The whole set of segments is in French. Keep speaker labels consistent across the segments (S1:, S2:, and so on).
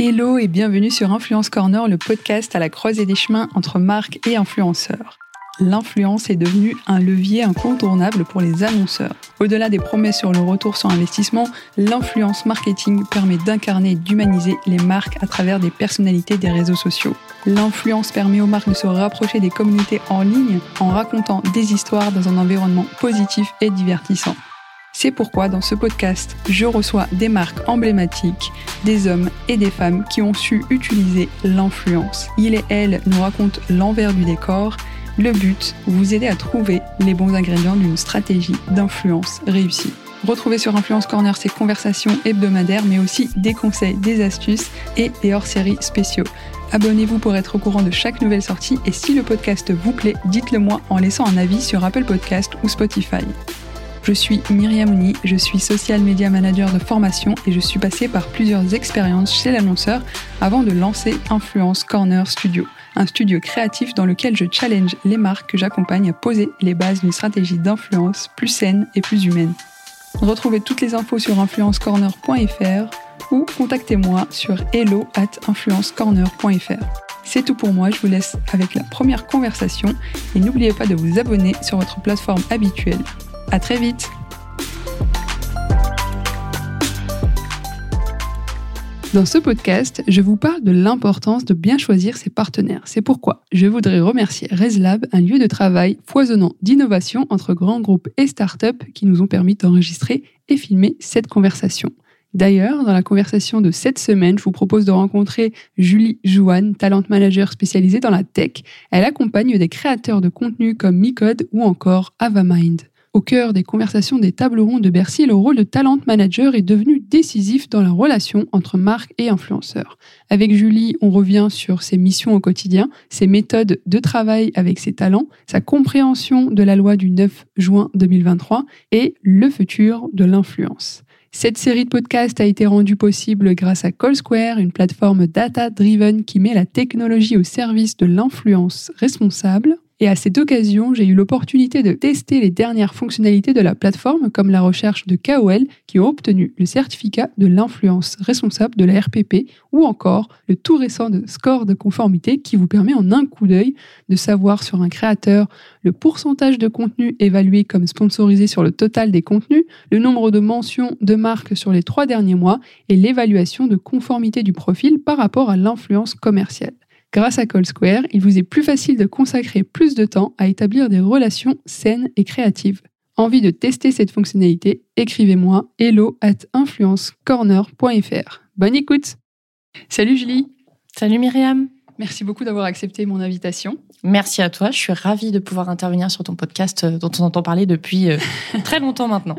S1: Hello et bienvenue sur Influence Corner, le podcast à la croisée des chemins entre marques et influenceurs. L'influence est devenue un levier incontournable pour les annonceurs. Au-delà des promesses sur le retour sur investissement, l'influence marketing permet d'incarner et d'humaniser les marques à travers des personnalités des réseaux sociaux. L'influence permet aux marques de se rapprocher des communautés en ligne en racontant des histoires dans un environnement positif et divertissant. C'est pourquoi dans ce podcast, je reçois des marques emblématiques, des hommes et des femmes qui ont su utiliser l'influence. Il et elle nous racontent l'envers du décor. Le but, vous aider à trouver les bons ingrédients d'une stratégie d'influence réussie. Retrouvez sur Influence Corner ces conversations hebdomadaires, mais aussi des conseils, des astuces et des hors-séries spéciaux. Abonnez-vous pour être au courant de chaque nouvelle sortie et si le podcast vous plaît, dites-le moi en laissant un avis sur Apple Podcast ou Spotify. Je suis Myriam Ouni, je suis social media manager de formation et je suis passée par plusieurs expériences chez l'annonceur avant de lancer Influence Corner Studio, un studio créatif dans lequel je challenge les marques que j'accompagne à poser les bases d'une stratégie d'influence plus saine et plus humaine. Retrouvez toutes les infos sur influencecorner.fr ou contactez-moi sur hello at influencecorner.fr. C'est tout pour moi, je vous laisse avec la première conversation et n'oubliez pas de vous abonner sur votre plateforme habituelle. À très vite Dans ce podcast, je vous parle de l'importance de bien choisir ses partenaires. C'est pourquoi je voudrais remercier ResLab, un lieu de travail foisonnant d'innovation entre grands groupes et startups qui nous ont permis d'enregistrer et filmer cette conversation. D'ailleurs, dans la conversation de cette semaine, je vous propose de rencontrer Julie Jouane, talent manager spécialisée dans la tech. Elle accompagne des créateurs de contenu comme Micode ou encore Avamind. Au cœur des conversations des tables rondes de Bercy, le rôle de talent manager est devenu décisif dans la relation entre marque et influenceur. Avec Julie, on revient sur ses missions au quotidien, ses méthodes de travail avec ses talents, sa compréhension de la loi du 9 juin 2023 et le futur de l'influence. Cette série de podcasts a été rendue possible grâce à Call Square, une plateforme data-driven qui met la technologie au service de l'influence responsable. Et à cette occasion, j'ai eu l'opportunité de tester les dernières fonctionnalités de la plateforme, comme la recherche de KOL qui ont obtenu le certificat de l'influence responsable de la RPP, ou encore le tout récent score de conformité qui vous permet en un coup d'œil de savoir sur un créateur le pourcentage de contenu évalué comme sponsorisé sur le total des contenus, le nombre de mentions de marques sur les trois derniers mois et l'évaluation de conformité du profil par rapport à l'influence commerciale. Grâce à Call Square, il vous est plus facile de consacrer plus de temps à établir des relations saines et créatives. Envie de tester cette fonctionnalité? Écrivez-moi hello at influencecorner.fr. Bonne écoute Salut Julie
S2: Salut Myriam
S1: Merci beaucoup d'avoir accepté mon invitation.
S2: Merci à toi. Je suis ravie de pouvoir intervenir sur ton podcast euh, dont on entend parler depuis euh, très longtemps maintenant.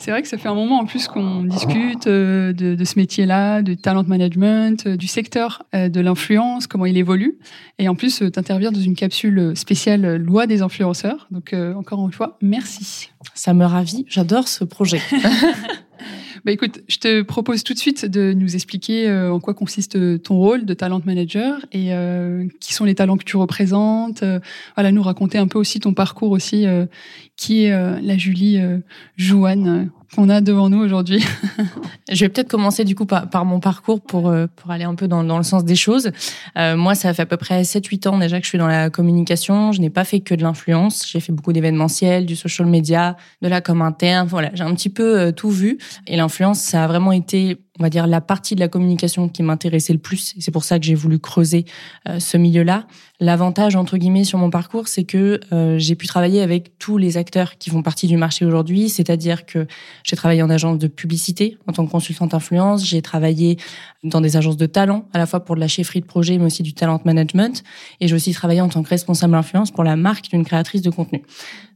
S1: C'est vrai que ça fait un moment en plus qu'on discute euh, de, ce métier-là, de talent management, du secteur de l'influence, comment il évolue. Et en plus, t'interviens dans une capsule spéciale loi des influenceurs. Donc encore une fois, merci.
S2: Ça me ravit. J'adore ce projet.
S1: Bah écoute, je te propose tout de suite de nous expliquer euh, en quoi consiste euh, ton rôle de talent manager et euh, qui sont les talents que tu représentes. voilà, nous raconter un peu aussi ton parcours aussi, qui est la Julie Jouane qu'on a devant nous aujourd'hui.
S2: je vais peut-être commencer du coup par, mon parcours pour, euh, pour aller un peu dans, dans le sens des choses. Euh, moi, ça fait à peu près 7-8 ans déjà que je suis dans la communication. Je n'ai pas fait que de l'influence. J'ai fait beaucoup d'événementiels, du social media, de la com interne. Voilà, j'ai un petit peu euh, tout vu. Et l'influence, ça a vraiment été on va dire la partie de la communication qui m'intéressait le plus c'est pour ça que j'ai voulu creuser euh, ce milieu-là. L'avantage entre guillemets sur mon parcours, c'est que euh, j'ai pu travailler avec tous les acteurs qui font partie du marché aujourd'hui, c'est-à-dire que j'ai travaillé en agence de publicité en tant que consultante influence, j'ai travaillé dans des agences de talent à la fois pour de la chefferie de projet mais aussi du talent management et j'ai aussi travaillé en tant que responsable influence pour la marque d'une créatrice de contenu.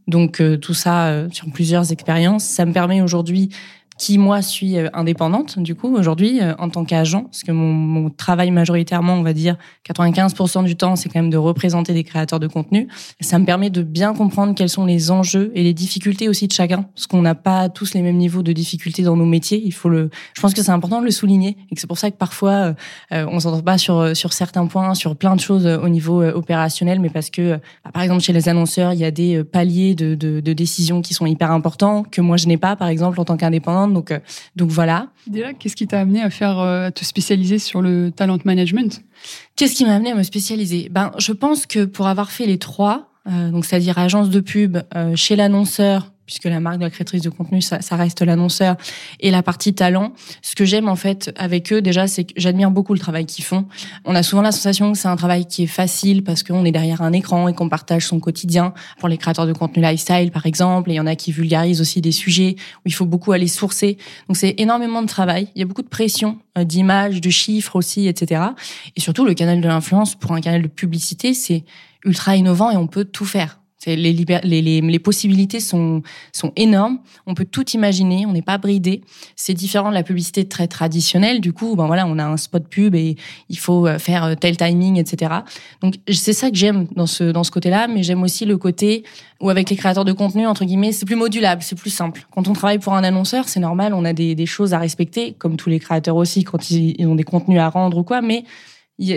S2: Donc euh, tout ça sur plusieurs expériences, ça me permet aujourd'hui qui moi suis euh, indépendante du coup aujourd'hui euh, en tant qu'agent parce que mon, mon, travail majoritairement on va dire 95% du temps c'est quand même de représenter des créateurs de contenu. Ça me permet de bien comprendre quels sont les enjeux et les difficultés aussi de chacun parce qu'on n'a pas tous les mêmes niveaux de difficulté dans nos métiers. Il faut le je pense que c'est important de le souligner et que c'est pour ça que parfois euh, on s'entend pas sur sur certains points sur plein de choses au niveau opérationnel mais parce que bah, par exemple chez les annonceurs il y a des paliers de, de, de décisions qui sont hyper importants que moi je n'ai pas par exemple en tant donc, euh, donc voilà.
S1: Déjà, qu'est-ce qui t'a amené à faire, euh, à te spécialiser sur le talent management?
S2: Qu'est-ce qui m'a amené à me spécialiser? Ben, je pense que pour avoir fait les trois, euh, donc c'est-à-dire agence de pub, chez l'annonceur, puisque la marque de la créatrice de contenu, ça, ça reste l'annonceur, et la partie talent. Ce que j'aime en fait avec eux, déjà, c'est que j'admire beaucoup le travail qu'ils font. On a souvent la sensation que c'est un travail qui est facile parce qu'on est derrière un écran et qu'on partage son quotidien. Pour les créateurs de contenu lifestyle, par exemple, et il y en a qui vulgarisent aussi des sujets où il faut beaucoup aller sourcer. Donc c'est énormément de travail. Il y a beaucoup de pression euh, d'images, de chiffres aussi, etc. Et surtout, le canal de l'influence pour un canal de publicité, c'est ultra innovant et on peut tout faire. Les, possibilités sont, sont énormes. On peut tout imaginer. On n'est pas bridé. C'est différent de la publicité très traditionnelle. Du coup, ben voilà, on a un spot pub et il faut euh, faire euh, tel timing, etc. Donc c'est ça que j'aime dans ce dans ce côté-là. Mais j'aime aussi le côté où avec les créateurs de contenu entre guillemets, c'est plus modulable, c'est plus simple. Quand on travaille pour un annonceur, c'est normal. On a des, des choses à respecter, comme tous les créateurs aussi quand ils ont des contenus à rendre ou quoi. Mais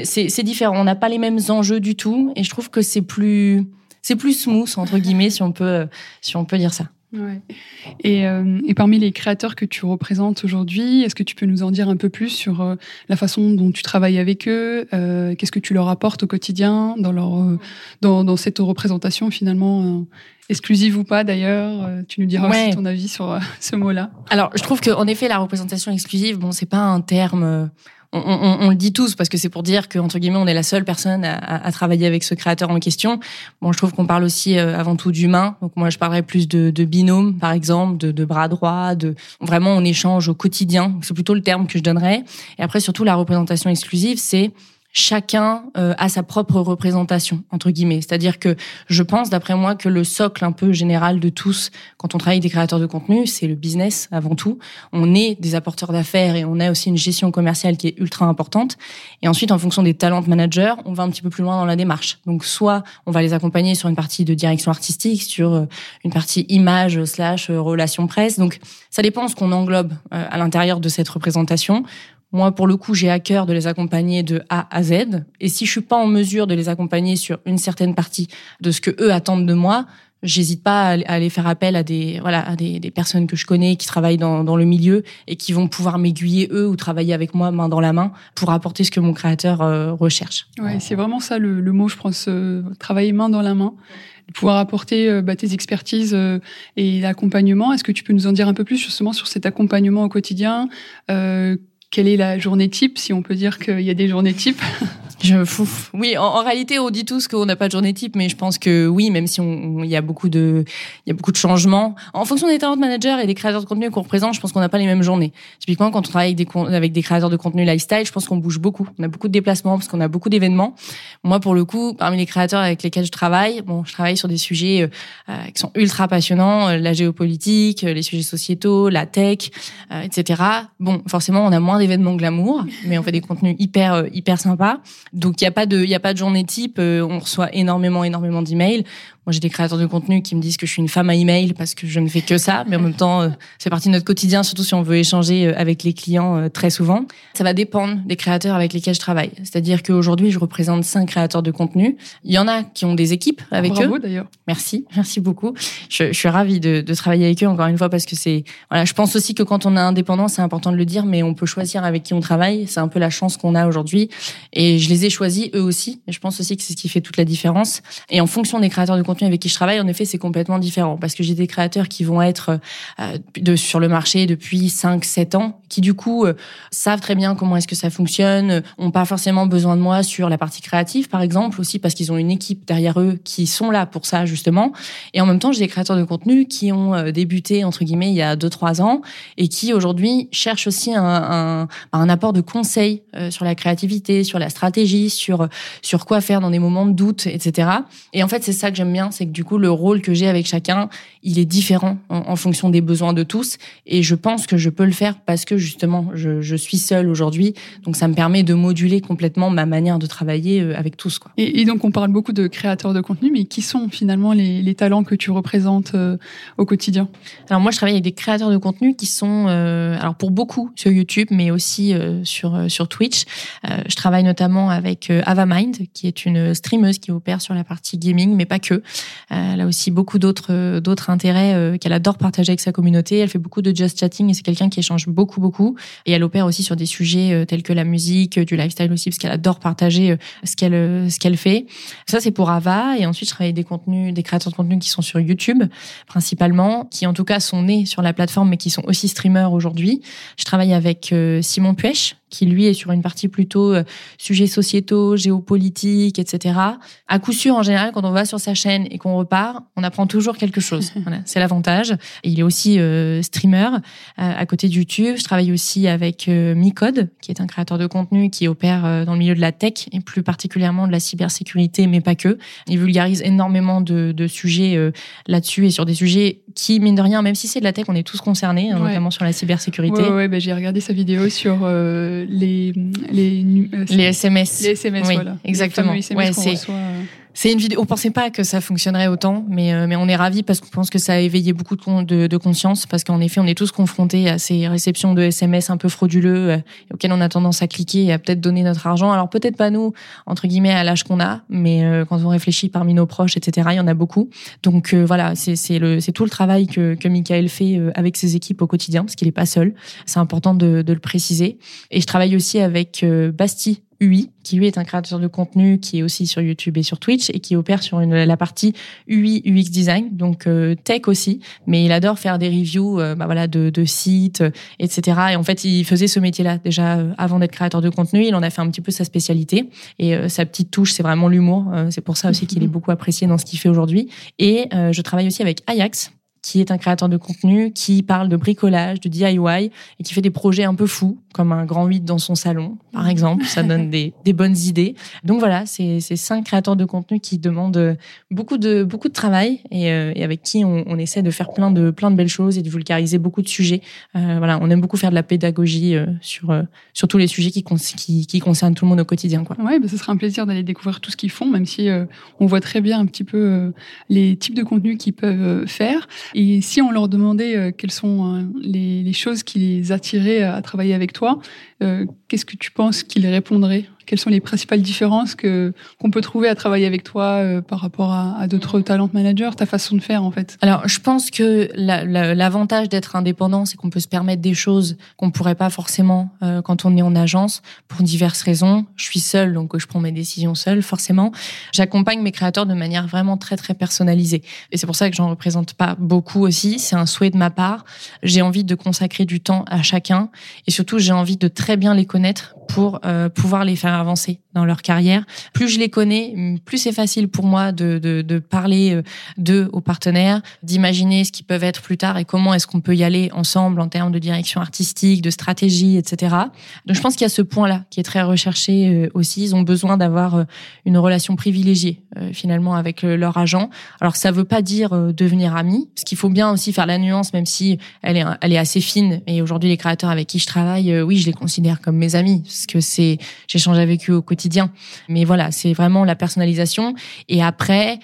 S2: c'est différent. On n'a pas les mêmes enjeux du tout. Et je trouve que c'est plus c'est plus smooth entre guillemets si on peut si on peut dire ça.
S1: Ouais. Et, euh, et, parmi les créateurs que tu représentes aujourd'hui, est-ce que tu peux nous en dire un peu plus sur euh, la façon dont tu travailles avec eux euh, Qu'est-ce que tu leur apportes au quotidien dans, leur, dans, dans, cette représentation finalement exclusive ou pas d'ailleurs Tu nous diras aussi ton avis sur ce mot-là.
S2: Alors, je trouve qu'en effet, la représentation exclusive, bon, c'est pas un terme on, on, on, le dit tous parce que c'est pour dire que entre guillemets on est la seule personne à, à, travailler avec ce créateur en question. Bon, je trouve qu'on parle aussi euh, avant tout d'humain. Donc moi, je parlerais plus de, de binôme, par exemple, de, de, bras droit, de vraiment on échange au quotidien. C'est plutôt le terme que je donnerais. Et après surtout la représentation exclusive, c'est chacun euh, a sa propre représentation entre guillemets. C'est-à-dire que je pense, d'après moi, que le socle un peu général de tous, quand on travaille avec des créateurs de contenu, c'est le business avant tout. On est des apporteurs d'affaires et on a aussi une gestion commerciale qui est ultra importante. Et ensuite, en fonction des talents managers, on va un petit peu plus loin dans la démarche. Donc, soit on va les accompagner sur une partie de direction artistique, sur euh, une partie image slash euh, relation presse. Donc, ça dépend ce qu'on englobe à l'intérieur de cette représentation. Moi, pour le coup, j'ai à cœur de les accompagner de A à Z. Et si je suis pas en mesure de les accompagner sur une certaine partie de ce que eux attendent de moi, j'hésite pas à aller faire appel à des voilà à des, des personnes que je connais qui travaillent dans, dans le milieu et qui vont pouvoir m'aiguiller eux ou travailler avec moi main dans la main pour apporter ce que mon créateur euh, recherche.
S1: Ouais, c'est vraiment ça le, mot, je pense, euh, travailler main dans la main pouvoir apporter euh, bah, tes expertises et l'accompagnement. Est-ce que tu peux nous en dire un peu plus justement sur cet accompagnement au quotidien quelle est la journée type, si on peut dire qu'il y a des journées types?
S2: Je fou. Oui, en, réalité, on dit tous qu'on n'a pas de journée type, mais je pense que oui, même si on, il y a beaucoup de, il y a beaucoup de changements. En fonction des talents managers et des créateurs de contenu qu'on représente, je pense qu'on n'a pas les mêmes journées. Typiquement, quand on travaille avec des, avec des créateurs de contenu lifestyle, je pense qu'on bouge beaucoup. On a beaucoup de déplacements parce qu'on a beaucoup d'événements. Moi, pour le coup, parmi les créateurs avec lesquels je travaille, bon, je travaille sur des sujets euh, euh qui sont ultra passionnants, euh, la géopolitique, euh, les sujets sociétaux, la tech, etc. Bon, forcément, on a moins d'événements glamour, mais on fait des contenus hyper, hyper sympas. Donc il y a pas de il y a pas de journée type, euh, on reçoit énormément énormément d'emails. Moi, j'ai des créateurs de contenu qui me disent que je suis une femme à email parce que je ne fais que ça, mais en même temps, euh, c'est partie de notre quotidien, surtout si on veut échanger euh, avec les clients euh, très souvent. Ça va dépendre des créateurs avec lesquels je travaille. C'est-à-dire qu'aujourd'hui, je représente cinq créateurs de contenu. Il y en a qui ont des équipes avec
S1: Bravo,
S2: eux.
S1: d'ailleurs.
S2: Merci, merci beaucoup. Je, je suis ravie de, de, travailler avec eux encore une fois parce que c'est voilà. Je pense aussi que quand on est indépendant, c'est important de le dire, mais on peut choisir avec qui on travaille. C'est un peu la chance qu'on a aujourd'hui. Et je les ai choisis eux aussi. Et je pense aussi que c'est ce qui fait toute la différence. Et en fonction des créateurs de contenu avec qui je travaille, en effet, c'est complètement différent parce que j'ai des créateurs qui vont être euh, sur le marché depuis 5 7 ans qui du coup euh, savent très bien comment est-ce que ça fonctionne, euh, ont pas forcément besoin de moi sur la partie créative par exemple aussi parce qu'ils ont une équipe derrière eux qui sont là pour ça justement et en même temps, j'ai des créateurs de contenu qui ont débuté entre guillemets il y a 2 3 ans et qui aujourd'hui cherchent aussi un, un, un apport de conseils sur la créativité, sur la stratégie, sur sur quoi faire dans des moments de doute, etc. Et en fait, c'est ça que j'aime bien c'est que du coup, le rôle que j'ai avec chacun, il est différent en, fonction des besoins de tous. Et je pense que je peux le faire parce que justement, je, je suis seule aujourd'hui. Donc, ça me permet de moduler complètement ma manière de travailler euh, avec tous. Quoi.
S1: Et, et donc, on parle beaucoup de créateurs de contenu, mais qui sont finalement les, les talents que tu représentes euh, au quotidien?
S2: Alors, moi, je travaille avec des créateurs de contenu qui sont, euh, alors pour beaucoup sur YouTube, mais aussi sur, sur Twitch. je travaille notamment avec Avamind, qui est une streameuse qui opère sur la partie gaming, mais pas que. elle a aussi beaucoup d'autres d'autres intérêts qu'elle adore partager avec sa communauté. Elle fait beaucoup de just chatting et c'est quelqu'un qui échange beaucoup, beaucoup. Et elle opère aussi sur des sujets tels que la musique, du lifestyle aussi, parce qu'elle adore partager ce qu'elle ce fait. Ça, c'est pour Ava. Et ensuite, je travaille des contenus, des créateurs de contenu qui sont sur YouTube, principalement, qui en tout cas sont nés sur la plateforme, mais qui sont aussi streamers aujourd'hui. Je travaille avec euh, Simon Puech, qui lui est sur une partie plutôt euh, sujets sociétaux, géopolitiques, etc. À coup sûr, en général, quand on va sur sa chaîne et qu'on repart, on apprend toujours quelque chose. Voilà, c'est l'avantage. il est aussi euh, streamer euh, à côté de YouTube. Je travaille aussi avec euh, Micode, qui est un créateur de contenu qui opère dans le milieu de la tech et plus particulièrement de la cybersécurité, mais pas que. Il vulgarise énormément de, de sujets là-dessus et sur des sujets qui, mine de rien, même si c'est de la tech, on est tous concernés, hein, notamment sur la cybersécurité.
S1: Ouais, ouais, bah, j'ai regardé sa vidéo sur les, les,
S2: les SMS.
S1: Les SMS,
S2: oui,
S1: voilà.
S2: Exactement. Les
S1: SMS
S2: ouais, c'est une vidéo. On pensait pas que ça fonctionnerait autant, mais euh, mais on est ravis parce qu'on pense que ça a éveillé beaucoup de, de, conscience parce qu'en effet, on est tous confrontés à ces réceptions de SMS un peu frauduleux euh, auxquels on a tendance à cliquer et à peut-être donner notre argent. Alors peut-être pas nous entre guillemets à l'âge qu'on a, mais euh, quand on réfléchit parmi nos proches, etc. Il y en a beaucoup. Donc voilà, c'est le c'est tout le travail que que Michael fait avec ses équipes au quotidien parce qu'il est pas seul. C'est important de, de le préciser. Et je travaille aussi avec Basti UI, qui lui est un créateur de contenu qui est aussi sur YouTube et sur Twitch et qui opère sur une, la partie UI UX design, donc euh, tech aussi, mais il adore faire des reviews, euh, bah voilà, de, de sites, etc. Et en fait, il faisait ce métier-là déjà euh, avant d'être créateur de contenu. Il en a fait un petit peu sa spécialité et sa petite touche, c'est vraiment l'humour. c'est pour ça aussi qu'il est beaucoup apprécié dans ce qu'il fait aujourd'hui. Et je travaille aussi avec Ajax, qui est un créateur de contenu, qui parle de bricolage, de DIY et qui fait des projets un peu fous, comme un grand 8 dans son salon, par mmh. exemple. Ça donne des, des bonnes idées. Donc voilà, c'est cinq créateurs de contenu qui demandent beaucoup de, beaucoup de travail et, euh, et avec qui on, on, essaie de faire plein de, plein de belles choses et de vulgariser beaucoup de sujets. Euh, voilà, on aime beaucoup faire de la pédagogie euh, sur, euh, sur tous les sujets qui, qui, qui, concernent tout le monde au quotidien. Quoi.
S1: Ouais, bah, ce sera un plaisir d'aller découvrir tout ce qu'ils font, même si on voit très bien un petit peu les types de contenus qu'ils peuvent faire. Et si on leur demandait euh, quelles sont euh, les, les, choses qui les attiraient à travailler avec toi, euh, qu'est-ce que tu penses qu'ils répondraient quelles sont les principales différences que qu'on peut trouver à travailler avec toi euh, par rapport à, d'autres talent managers, ta façon de faire en fait?
S2: Alors, je pense que l'avantage la, d'être indépendant, c'est qu'on peut se permettre des choses qu'on pourrait pas forcément euh, quand on est en agence pour diverses raisons. Je suis seule, donc je prends mes décisions seule, forcément. J'accompagne mes créateurs de manière vraiment très très personnalisée, et c'est pour ça que j'en représente pas beaucoup aussi. C'est un souhait de ma part. J'ai envie de consacrer du temps à chacun, et surtout j'ai envie de très bien les connaître pour euh, pouvoir les faire avancer dans leur carrière. Plus je les connais, plus c'est facile pour moi de, de, de parler euh, d'eux aux partenaires, d'imaginer ce qu'ils peuvent être plus tard et comment est-ce qu'on peut y aller ensemble en termes de direction artistique, de stratégie, etc. Donc je pense qu'il y a ce point-là qui est très recherché euh, aussi. Ils ont besoin d'avoir une relation privilégiée finalement avec leur agent. Alors ça veut pas dire devenir amis, parce qu'il faut bien aussi faire la nuance, même si elle est, elle est assez fine. Et aujourd'hui les créateurs avec qui je travaille, oui, je les considère comme mes amis parce que c'est j'échange avec eux au quotidien. Mais voilà, c'est vraiment la personnalisation. Et après,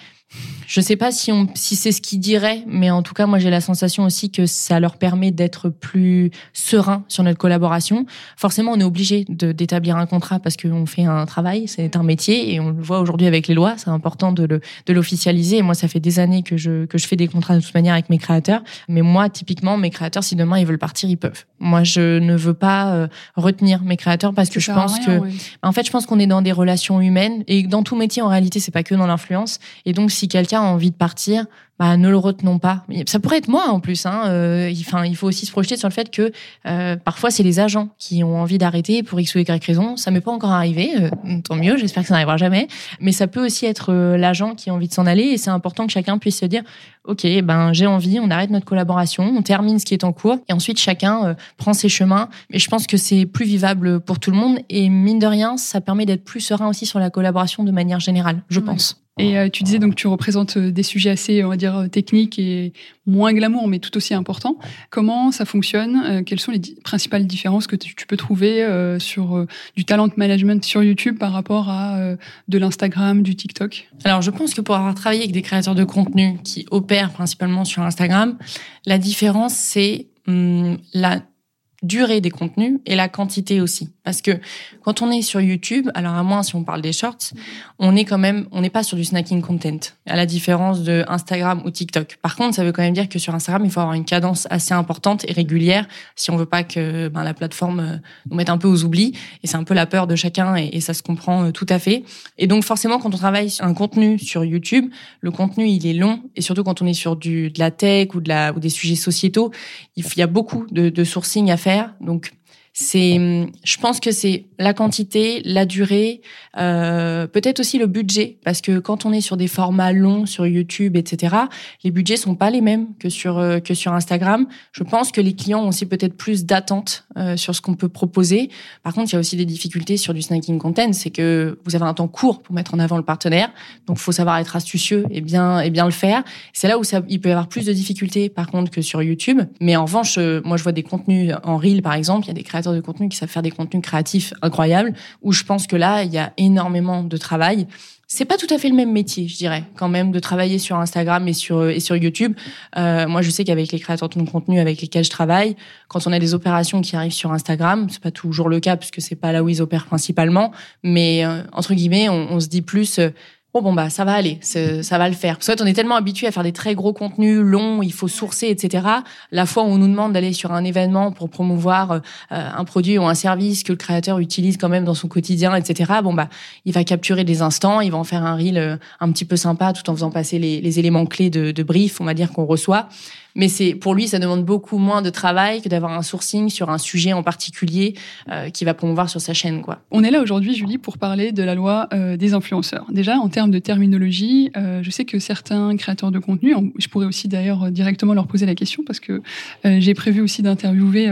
S2: je sais pas si on, si c'est ce qu'ils diraient, mais en tout cas, moi, j'ai la sensation aussi que ça leur permet d'être plus serein sur notre collaboration. Forcément, on est obligé d'établir un contrat parce qu'on fait un travail, c'est un métier et on le voit aujourd'hui avec les lois. C'est important de de l'officialiser. Et moi, ça fait des années que je, que je fais des contrats de toute manière avec mes créateurs. Mais moi, typiquement, mes créateurs, si demain ils veulent partir, ils peuvent. Moi, je ne veux pas euh, retenir mes créateurs parce que je pense que, en fait, je pense qu'on est dans des relations humaines et dans tout métier, en réalité, c'est pas que dans l'influence. Et donc, si quelqu'un a envie de partir, bah, ne le retenons pas. Ça pourrait être moi en plus. Hein. Euh, enfin, il faut aussi se projeter sur le fait que euh, parfois c'est les agents qui ont envie d'arrêter pour x ou y raison. Ça m'est pas encore arrivé, euh, tant mieux. J'espère que ça n'arrivera jamais. Mais ça peut aussi être l'agent qui a envie de s'en aller et c'est important que chacun puisse se dire ok, ben j'ai envie, on arrête notre collaboration, on termine ce qui est en cours et ensuite chacun prend ses chemins. Mais je pense que c'est plus vivable pour tout le monde et mine de rien, ça permet d'être plus serein aussi sur la collaboration de manière générale, je pense.
S1: Et euh, tu disais donc tu représentes euh, des sujets assez, on va dire, euh, techniques et moins glamour, mais tout aussi importants. Comment ça fonctionne Quelles sont les principales différences que tu, peux trouver sur du talent management sur YouTube par rapport à de l'Instagram, du TikTok?
S2: Alors je pense que pour avoir travaillé avec des créateurs de contenu qui opèrent principalement sur Instagram, la différence c'est hum, la durée des contenus et la quantité aussi. Parce que quand on est sur YouTube, alors à moins si on parle des shorts, on est quand même, on n'est pas sur du snacking content, à la différence de Instagram ou TikTok. Par contre, ça veut quand même dire que sur Instagram, il faut avoir une cadence assez importante et régulière si on veut pas que ben, la plateforme euh, nous mette un peu aux oublis. Et c'est un peu la peur de chacun et, ça se comprend euh, tout à fait. Et donc forcément, quand on travaille un contenu sur YouTube, le contenu il est long et surtout quand on est sur du de la tech ou de la ou des sujets sociétaux, il y a beaucoup de sourcing à faire. Donc c'est, je pense que c'est la quantité, la durée, euh, peut-être aussi le budget, parce que quand on est sur des formats longs sur YouTube, etc., les budgets sont pas les mêmes que sur euh, que sur Instagram. Je pense que les clients ont aussi peut-être plus d'attentes euh, sur ce qu'on peut proposer. Par contre, il y a aussi des difficultés sur du snacking content, c'est que vous avez un temps court pour mettre en avant le partenaire, donc faut savoir être astucieux et bien et bien le faire. C'est là où ça, il peut y avoir plus de difficultés, par contre, que sur YouTube. Mais en revanche, moi, je vois des contenus en reel, par exemple, il y a des créateurs de contenu qui savent faire des contenus créatifs incroyables, où je pense que là, il y a énormément de travail. C'est pas tout à fait le même métier, je dirais, quand même, de travailler sur Instagram et sur et sur YouTube. Euh, moi, je sais qu'avec les créateurs de contenu avec lesquels je travaille, quand on a des opérations qui arrivent sur Instagram, c'est pas toujours le cas puisque c'est pas là où ils opèrent principalement, mais euh, entre guillemets, on, se dit plus, euh, bon bah ça va aller, ça va le faire. Parce on est tellement habitué à faire des très gros contenus longs, il faut sourcer, etc. La fois où on nous demande d'aller sur un événement pour promouvoir euh, un produit ou un service que le créateur utilise quand même dans son quotidien, etc. Bon bah il va capturer des instants, il va en faire un reel euh, un petit peu sympa tout en faisant passer les, les éléments clés de, de brief, on va dire qu'on reçoit. Mais c'est pour lui, ça demande beaucoup moins de travail que d'avoir un sourcing sur un sujet en particulier euh, qui va promouvoir sur sa chaîne. Quoi.
S1: On est là aujourd'hui, Julie, pour parler de la loi euh, des influenceurs. Déjà, en termes de terminologie, euh, je sais que certains créateurs de contenu, je pourrais aussi d'ailleurs directement leur poser la question parce que j'ai prévu aussi d'interviewer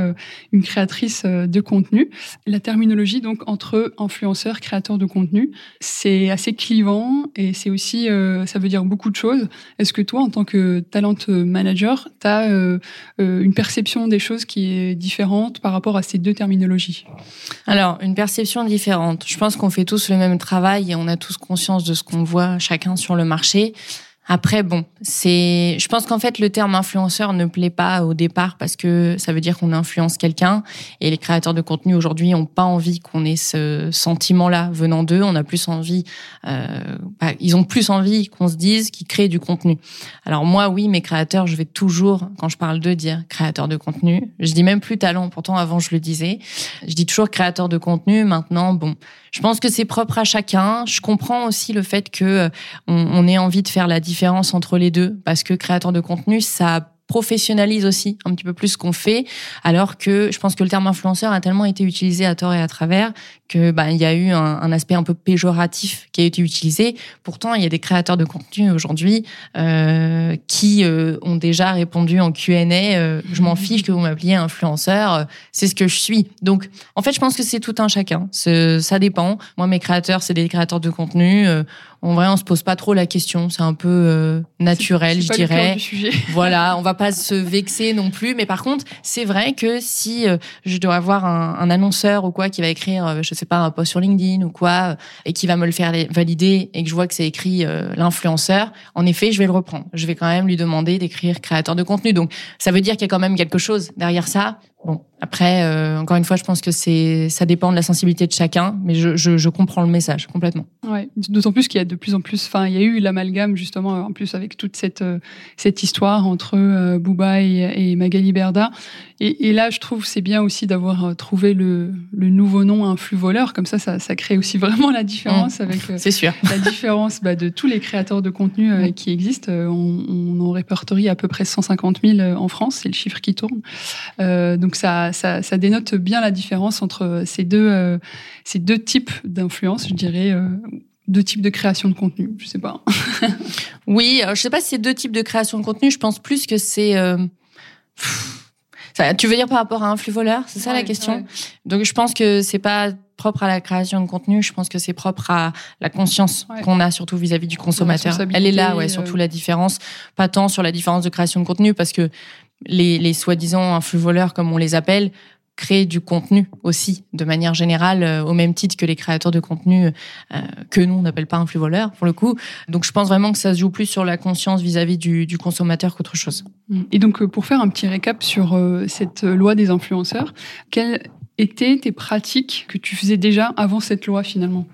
S1: une créatrice de contenu. La terminologie, donc, entre influenceurs, créateurs de contenu, c'est assez clivant et c'est aussi, ça veut dire beaucoup de choses. Est-ce que toi, en tant que talent manager, tu as euh, euh, une perception des choses qui est différente par rapport à ces deux terminologies?
S2: Alors, une perception différente. Je pense qu'on fait tous le même travail et on a tous conscience de ce qu'on voit chacun sur le marché. Après, bon, c'est, je pense qu'en fait, le terme influenceur ne plaît pas au départ parce que ça veut dire qu'on influence quelqu'un et les créateurs de contenu aujourd'hui ont pas envie qu'on ait ce sentiment-là venant d'eux. On a plus envie, euh, bah, ils ont plus envie qu'on se dise qu'ils créent du contenu. Alors moi, oui, mes créateurs, je vais toujours, quand je parle d'eux, dire créateur de contenu. Je dis même plus talent. Pourtant, avant, je le disais. Je dis toujours créateur de contenu. Maintenant, bon, je pense que c'est propre à chacun. Je comprends aussi le fait que euh, on ait envie de faire la différence entre les deux, parce que créateur de contenu, ça professionnalise aussi un petit peu plus ce qu'on fait, alors que je pense que le terme influenceur a tellement été utilisé à tort et à travers que bah, il y a eu un, un, aspect un peu péjoratif qui a été utilisé. Pourtant, il y a des créateurs de contenu aujourd'hui euh, qui euh, ont déjà répondu en Q&A euh, je m'en fiche que vous m'appeliez influenceur, euh, c'est ce que je suis. Donc, en fait, je pense que c'est tout un chacun. Ça dépend. Moi, mes créateurs, c'est des créateurs de contenu. en vrai, on se pose pas trop la question. C'est un peu naturel, je dirais. voilà, on va pas se vexer non plus. Mais par contre, c'est vrai que si je dois avoir un, un, annonceur ou quoi qui va écrire, je sais pas, un post sur LinkedIn ou quoi, et qui va me le faire valider et que je vois que c'est écrit l'influenceur, en effet, je vais le reprendre. Je vais quand même lui demander d'écrire créateur de contenu. Donc, ça veut dire qu'il y a quand même quelque chose derrière ça. Bon, après, euh, encore une fois, je pense que c'est, ça dépend de la sensibilité de chacun, mais je, je, je comprends le message complètement.
S1: Ouais, d'autant plus qu'il y a de plus en plus, enfin, il y a eu l'amalgame justement, en plus avec toute cette euh, cette histoire entre euh, Booba et, et Magali Berda. Et, et, là, je trouve c'est bien aussi d'avoir euh, trouvé le, le nouveau nom un flux voleur, comme ça, ça, ça crée aussi vraiment la différence mmh. avec.
S2: c'est sûr.
S1: La différence bah, de tous les créateurs de contenu qui existent. On, on, en répertorie à peu près 150 000 en France, c'est le chiffre qui tourne. donc ça, ça, ça, dénote bien la différence entre ces deux, euh, ces deux types d'influence, je dirais. Euh, deux types de création de contenu, je sais pas.
S2: oui, je sais pas si c'est deux types de création de contenu. Je pense plus que c'est. Euh... Ça, tu veux dire par rapport à un flux voleur, c'est ça la question. Donc je pense que c'est pas propre à la création de contenu. Je pense que c'est propre à la conscience qu'on a surtout vis-à-vis du consommateur. Elle est là, ouais, surtout la différence. Pas tant sur la différence de création de contenu parce que les, soi-disant influx voleurs, comme on les appelle, créer du contenu aussi, de manière générale, euh, au même titre que les créateurs de contenu euh, que nous on n'appelle pas influx voleurs pour le coup. Donc je pense vraiment que ça se joue plus sur la conscience vis-à-vis du, du, consommateur qu'autre chose.
S1: Et donc euh, pour faire un petit récap sur cette loi des influenceurs, quelles étaient tes pratiques que tu faisais déjà avant cette loi finalement?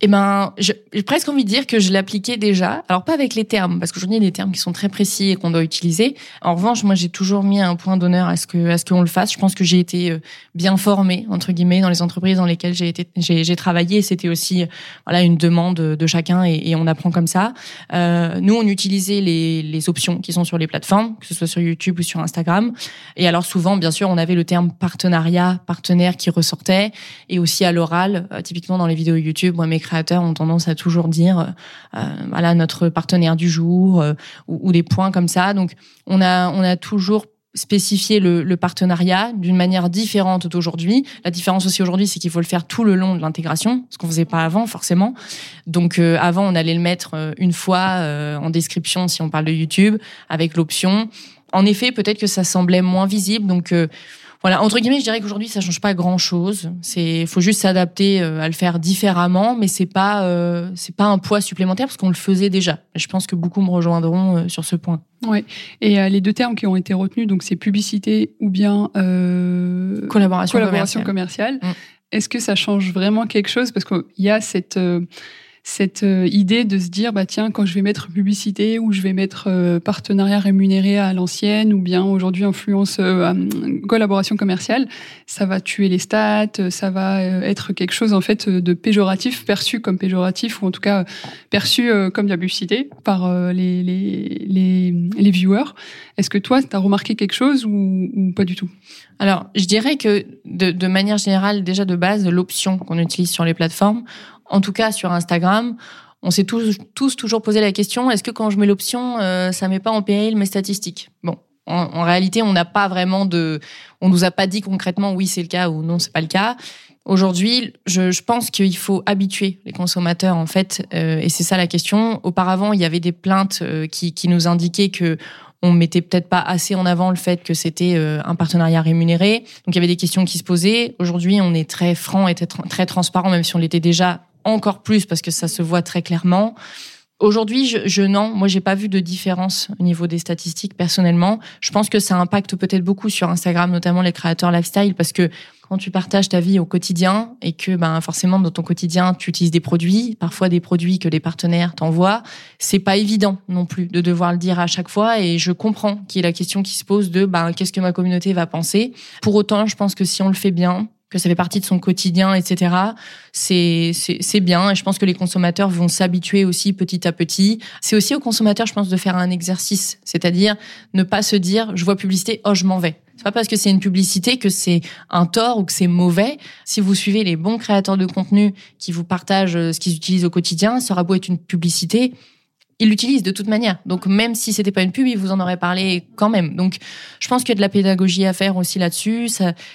S2: Eh ben, j'ai presque envie de dire que je l'appliquais déjà. Alors pas avec les termes, parce qu'aujourd'hui il y a des termes qui sont très précis et qu'on doit utiliser. En revanche, moi j'ai toujours mis un point d'honneur à ce que à ce qu'on le fasse. Je pense que j'ai été euh, bien formée entre guillemets dans les entreprises dans lesquelles j'ai été j'ai travaillé. C'était aussi voilà une demande de chacun et, et on apprend comme ça. Euh, nous on utilisait les, les options qui sont sur les plateformes, que ce soit sur YouTube ou sur Instagram. Et alors souvent, bien sûr, on avait le terme partenariat, partenaire qui ressortait, et aussi à l'oral, euh, typiquement dans les vidéos YouTube, moi mes créateurs ont tendance à toujours dire, euh, voilà, notre partenaire du jour euh, ou, des points comme ça. Donc, on a, on a toujours spécifié le, partenariat d'une manière différente d'aujourd'hui. La différence aussi aujourd'hui, c'est qu'il faut le faire tout le long de l'intégration, ce qu'on faisait pas avant forcément. Donc euh, avant, on allait le mettre une fois en description si on parle de YouTube, avec l'option. En effet, peut-être que ça semblait moins visible, donc voilà, entre guillemets, je dirais qu'aujourd'hui ça change pas grand-chose. C'est, faut juste s'adapter euh, à le faire différemment, mais c'est pas, euh, c'est pas un poids supplémentaire parce qu'on le faisait déjà. je pense que beaucoup me rejoindront euh, sur ce point.
S1: Ouais. Et les deux termes qui ont été retenus, donc c'est publicité ou bien
S2: collaboration,
S1: collaboration commerciale. Mm. Est-ce que ça change vraiment quelque chose? Parce qu'il y a cette cette euh, idée de se dire bah tiens quand je vais mettre publicité ou je vais mettre euh, partenariat rémunéré à l'ancienne ou bien aujourd'hui influence euh, collaboration commerciale ça va tuer les stats ça va être quelque chose en fait de péjoratif perçu comme péjoratif ou en tout cas perçu comme de la publicité par les, les, les, les viewers. Est-ce que toi tu as remarqué quelque chose ou, ou pas du tout?
S2: Alors je dirais que de, de manière générale déjà de base l'option qu'on utilise sur les plateformes en tout cas sur Instagram, on s'est tous, toujours posé la question est-ce que quand je mets l'option, euh, ça met pas en péril mes statistiques? Bon, en, réalité, on n'a pas vraiment de, on nous a pas dit concrètement oui c'est le cas ou non c'est pas le cas. Aujourd'hui, je, pense qu'il faut habituer les consommateurs en fait, euh, et c'est ça la question. Auparavant, il y avait des plaintes euh, qui, qui nous indiquaient que on mettait peut-être pas assez en avant le fait que c'était euh, un partenariat rémunéré. Donc il y avait des questions qui se posaient. Aujourd'hui, on est très franc et très transparent, même si on l'était déjà encore plus parce que ça se voit très clairement. Aujourd'hui, je, je non, moi j'ai pas vu de différence au niveau des statistiques personnellement. Je pense que ça impacte peut-être beaucoup sur Instagram, notamment les créateurs lifestyle, parce que quand tu partages ta vie au quotidien et que ben forcément dans ton quotidien tu utilises des produits, parfois des produits que les partenaires t'envoient, c'est pas évident non plus de devoir le dire à chaque fois. Et je comprends qu'il y ait la question qui se pose de ben qu'est-ce que ma communauté va penser. Pour autant, je pense que si on le fait bien, que ça fait partie de son quotidien, etc. C'est c'est bien et je pense que les consommateurs vont s'habituer aussi petit à petit. C'est aussi aux consommateurs, je pense, de faire un exercice, c'est-à-dire ne pas se dire je vois publicité, oh je m'en vais. C'est pas parce que c'est une publicité que c'est un tort ou que c'est mauvais. Si vous suivez les bons créateurs de contenu qui vous partagent euh, ce qu'ils utilisent au quotidien, ça aura beau être une publicité, il l'utilise de toute manière. Donc même si c'était pas une pub, il vous en aurait parlé quand même. Donc je pense qu'il y a de la pédagogie à faire aussi là-dessus.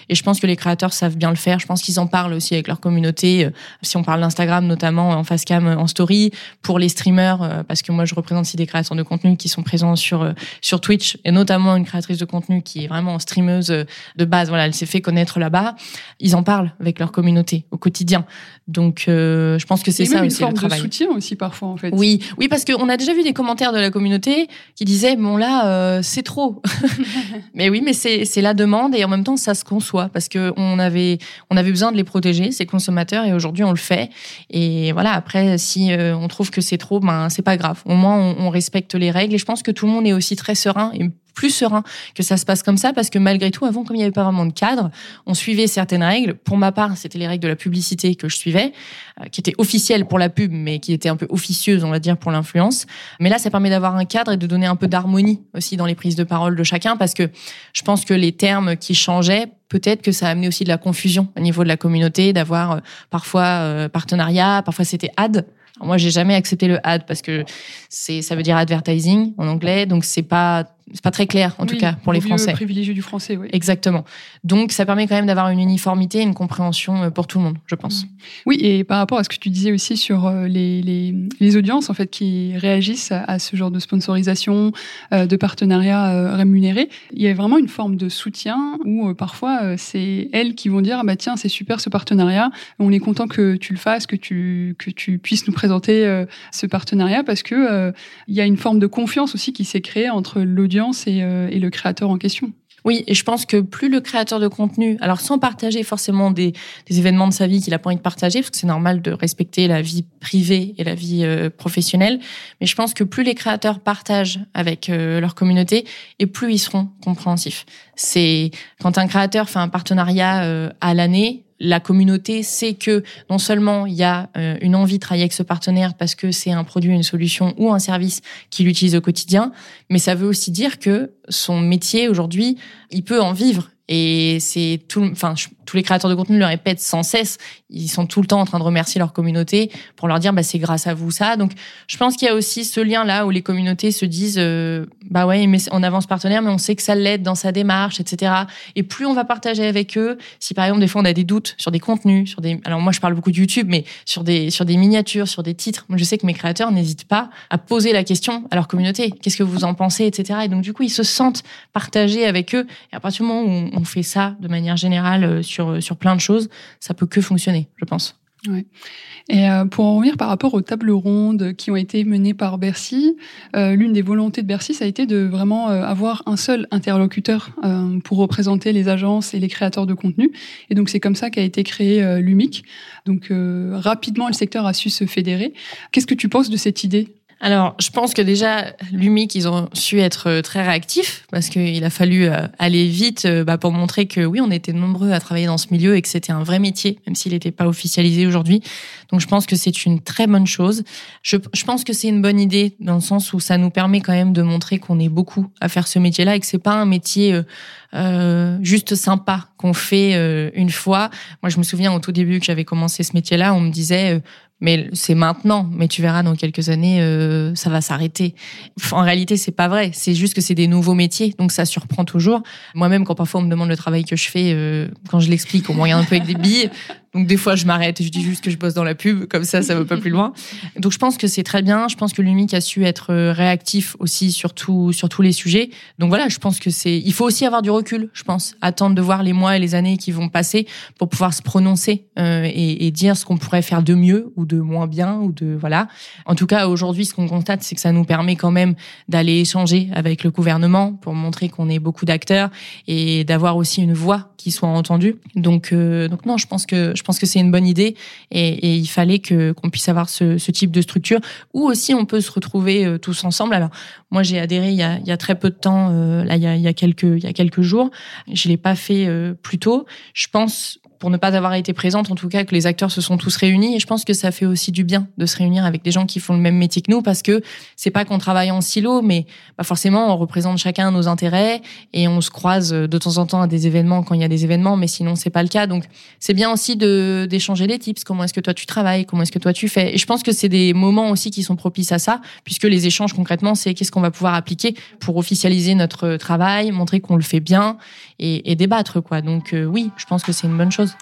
S2: Et je pense que les créateurs savent bien le faire. Je pense qu'ils en parlent aussi avec leur communauté. Euh, si on parle d'Instagram notamment en face cam, en story, pour les streamers, euh, parce que moi je représente aussi des créateurs de contenu qui sont présents sur euh, sur Twitch et notamment une créatrice de contenu qui est vraiment streameuse de base. Voilà, elle s'est fait connaître là-bas. Ils en parlent avec leur communauté au quotidien. Donc je pense que c'est ça
S1: même
S2: aussi
S1: une forme
S2: le travail.
S1: de soutien aussi parfois en fait.
S2: Oui, oui parce qu'on a déjà vu des commentaires de la communauté qui disaient bon là euh, c'est trop. mais oui, mais c'est c'est la demande et en même temps ça se conçoit parce que on avait on avait besoin de les protéger ces consommateurs et aujourd'hui on le fait. Et voilà après si euh, on trouve que c'est trop, ben c'est pas grave. Au moins on, on respecte les règles et je pense que tout le monde est aussi très serein et plus serein que ça se passe comme ça parce que malgré tout, avant, comme il n'y avait pas vraiment de cadre, on suivait certaines règles. Pour ma part, c'était les règles de la publicité que je suivais, euh, qui étaient officielles pour la pub, mais qui étaient un peu officieuses, on va dire, pour l'influence. Mais là, ça permet d'avoir un cadre et de donner un peu d'harmonie aussi dans les prises de parole de chacun parce que je pense que les termes qui changeaient peut-être que ça a amené aussi de la confusion au niveau de la communauté, d'avoir euh, parfois euh, partenariat, parfois c'était ad. moi, j'ai jamais accepté le ad parce que c'est ça veut dire advertising en anglais, donc c'est pas c'est pas très clair en tout cas pour les Français. Le
S1: privilégié du français, oui.
S2: Exactement. Donc ça permet quand même d'avoir une uniformité, une compréhension pour tout le monde, je pense.
S1: Oui, et par rapport à ce que tu disais aussi sur les, les, les audiences en fait qui réagissent à, ce genre de sponsorisation, de partenariat rémunéré, il y a vraiment une forme de soutien où parfois c'est elles qui vont dire ah bah tiens c'est super ce partenariat, on est content que tu le fasses, que tu que tu puisses nous présenter ce partenariat parce que il y a une forme de confiance aussi qui s'est créée entre l'audience et, euh, et, le créateur en question.
S2: Oui, et je pense que plus le créateur de contenu, alors sans partager forcément des, des événements de sa vie qu'il a pas envie de partager, parce que c'est normal de respecter la vie privée et la vie euh, professionnelle, mais je pense que plus les créateurs partagent avec euh, leur communauté, et plus ils seront compréhensifs. C'est quand un créateur fait un partenariat à l'année, la communauté sait que non seulement il y a euh, une envie de travailler avec ce partenaire parce que c'est un produit, une solution ou un service qu'il utilise au quotidien, mais ça veut aussi dire que son métier aujourd'hui, il peut en vivre et c'est tout, enfin, tous les créateurs de contenu le répètent sans cesse. Ils sont tout le temps en train de remercier leur communauté pour leur dire, bah, c'est grâce à vous ça. Donc, je pense qu'il y a aussi ce lien là où les communautés se disent, euh, bah ouais, on avance partenaire, mais on sait que ça l'aide dans sa démarche, etc. Et plus on va partager avec eux, si par exemple des fois on a des doutes sur des contenus, sur des, alors moi je parle beaucoup de YouTube, mais sur des sur des miniatures, sur des titres, moi je sais que mes créateurs n'hésitent pas à poser la question à leur communauté, qu'est-ce que vous en pensez, etc. Et donc du coup ils se sentent partagés avec eux. À partir du moment où fait ça de manière générale euh, sur, euh, sur plein de choses, ça peut que fonctionner, je pense.
S1: Ouais. Et euh, pour en revenir par rapport aux tables rondes qui ont été menées par Bercy, l'une des volontés de Bercy, ça a été de vraiment avoir un seul interlocuteur pour représenter les agences et les créateurs de contenu. Et donc c'est comme ça qu'a été créé l'UMIC. Donc rapidement, le secteur a su se fédérer. Qu'est-ce que tu penses de cette idée?
S2: Alors, je pense que déjà, l'UMIC, ils ont su être euh, très réactifs parce qu'il a fallu euh, aller vite euh, bah, pour montrer que oui, on était nombreux à travailler dans ce milieu et que c'était un vrai métier, même s'il n'était pas officialisé aujourd'hui. Donc, je pense que c'est une très bonne chose. Je, je pense que c'est une bonne idée dans le sens où ça nous permet quand même de montrer qu'on est beaucoup à faire ce métier-là et que c'est pas un métier euh, juste sympa qu'on fait une fois. Moi, je me souviens au tout début que j'avais commencé ce métier-là, on me disait mais c'est maintenant. Mais tu verras dans quelques années, euh, ça va s'arrêter. En réalité, c'est pas vrai. C'est juste que c'est des nouveaux métiers, donc ça surprend toujours. Moi-même, quand parfois on me demande le travail que je fais, euh, quand je l'explique, on me regarde un peu avec des billes. Donc des fois, je m'arrête et je dis juste que je bosse dans la pub, comme ça, ça va pas plus loin. Donc je pense que c'est très bien. Je pense que l'UMIC a su être euh, réactif aussi sur, sur tous les sujets. Donc voilà, je pense que c'est. Il faut aussi avoir du recul, je pense. Attendre de voir les mois et les années qui vont passer pour pouvoir se prononcer euh, et, et, dire ce qu'on pourrait faire de mieux ou de moins bien ou de voilà. En tout cas, aujourd'hui, ce qu'on constate, c'est que ça nous permet quand même d'aller échanger avec le gouvernement pour montrer qu'on est beaucoup d'acteurs et d'avoir aussi une voix qui soit entendue. Donc euh, donc non, je pense que pense que c'est une bonne idée et, il fallait que qu'on puisse avoir ce, type de structure où aussi on peut se retrouver euh, tous ensemble. Alors moi j'ai adhéré il y, a, il y a très peu de temps, euh, là il y a, il y a quelques il y a quelques jours. Je l'ai pas fait euh, plus tôt. Je pense pour ne pas avoir été présente, en tout cas, que les acteurs se sont tous réunis. Et je pense que ça fait aussi du bien de se réunir avec des gens qui font le même métier que nous, parce que c'est pas qu'on travaille en silo, mais bah forcément, on représente chacun nos intérêts et on se croise de temps en temps à des événements quand il y a des événements, mais sinon c'est pas le cas. Donc c'est bien aussi de d'échanger les tips. Comment est-ce que toi tu travailles? Comment est-ce que toi tu fais? Et je pense que c'est des moments aussi qui sont propices à ça, puisque les échanges concrètement, c'est qu'est-ce qu'on va pouvoir appliquer pour officialiser notre travail, montrer qu'on le fait bien et, débattre quoi. Donc euh, oui, je pense que c'est une bonne chose.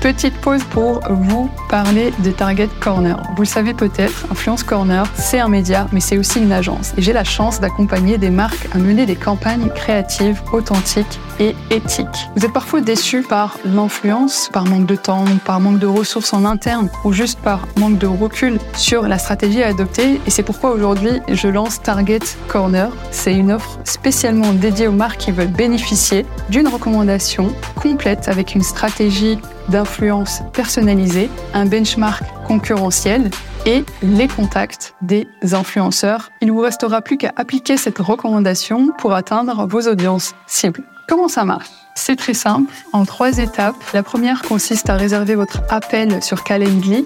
S1: Petite pause pour vous parler de Target Corner. Vous le savez peut-être, Influence Corner, c'est un média, mais c'est aussi une agence. Et j'ai la chance d'accompagner des marques à mener des campagnes créatives, authentiques et éthiques. Vous êtes parfois déçus par l'influence, par manque de temps, par manque de ressources en interne, ou juste par manque de recul sur la stratégie à adopter. Et c'est pourquoi aujourd'hui, je lance Target Corner. C'est une offre spécialement dédiée aux marques qui veulent bénéficier d'une recommandation complète avec une stratégie d'influence personnalisée, un benchmark concurrentiel et les contacts des influenceurs. Il ne vous restera plus qu'à appliquer cette recommandation pour atteindre vos audiences cibles. Comment ça marche? C'est très simple, en trois étapes. La première consiste à réserver votre appel sur Calendly,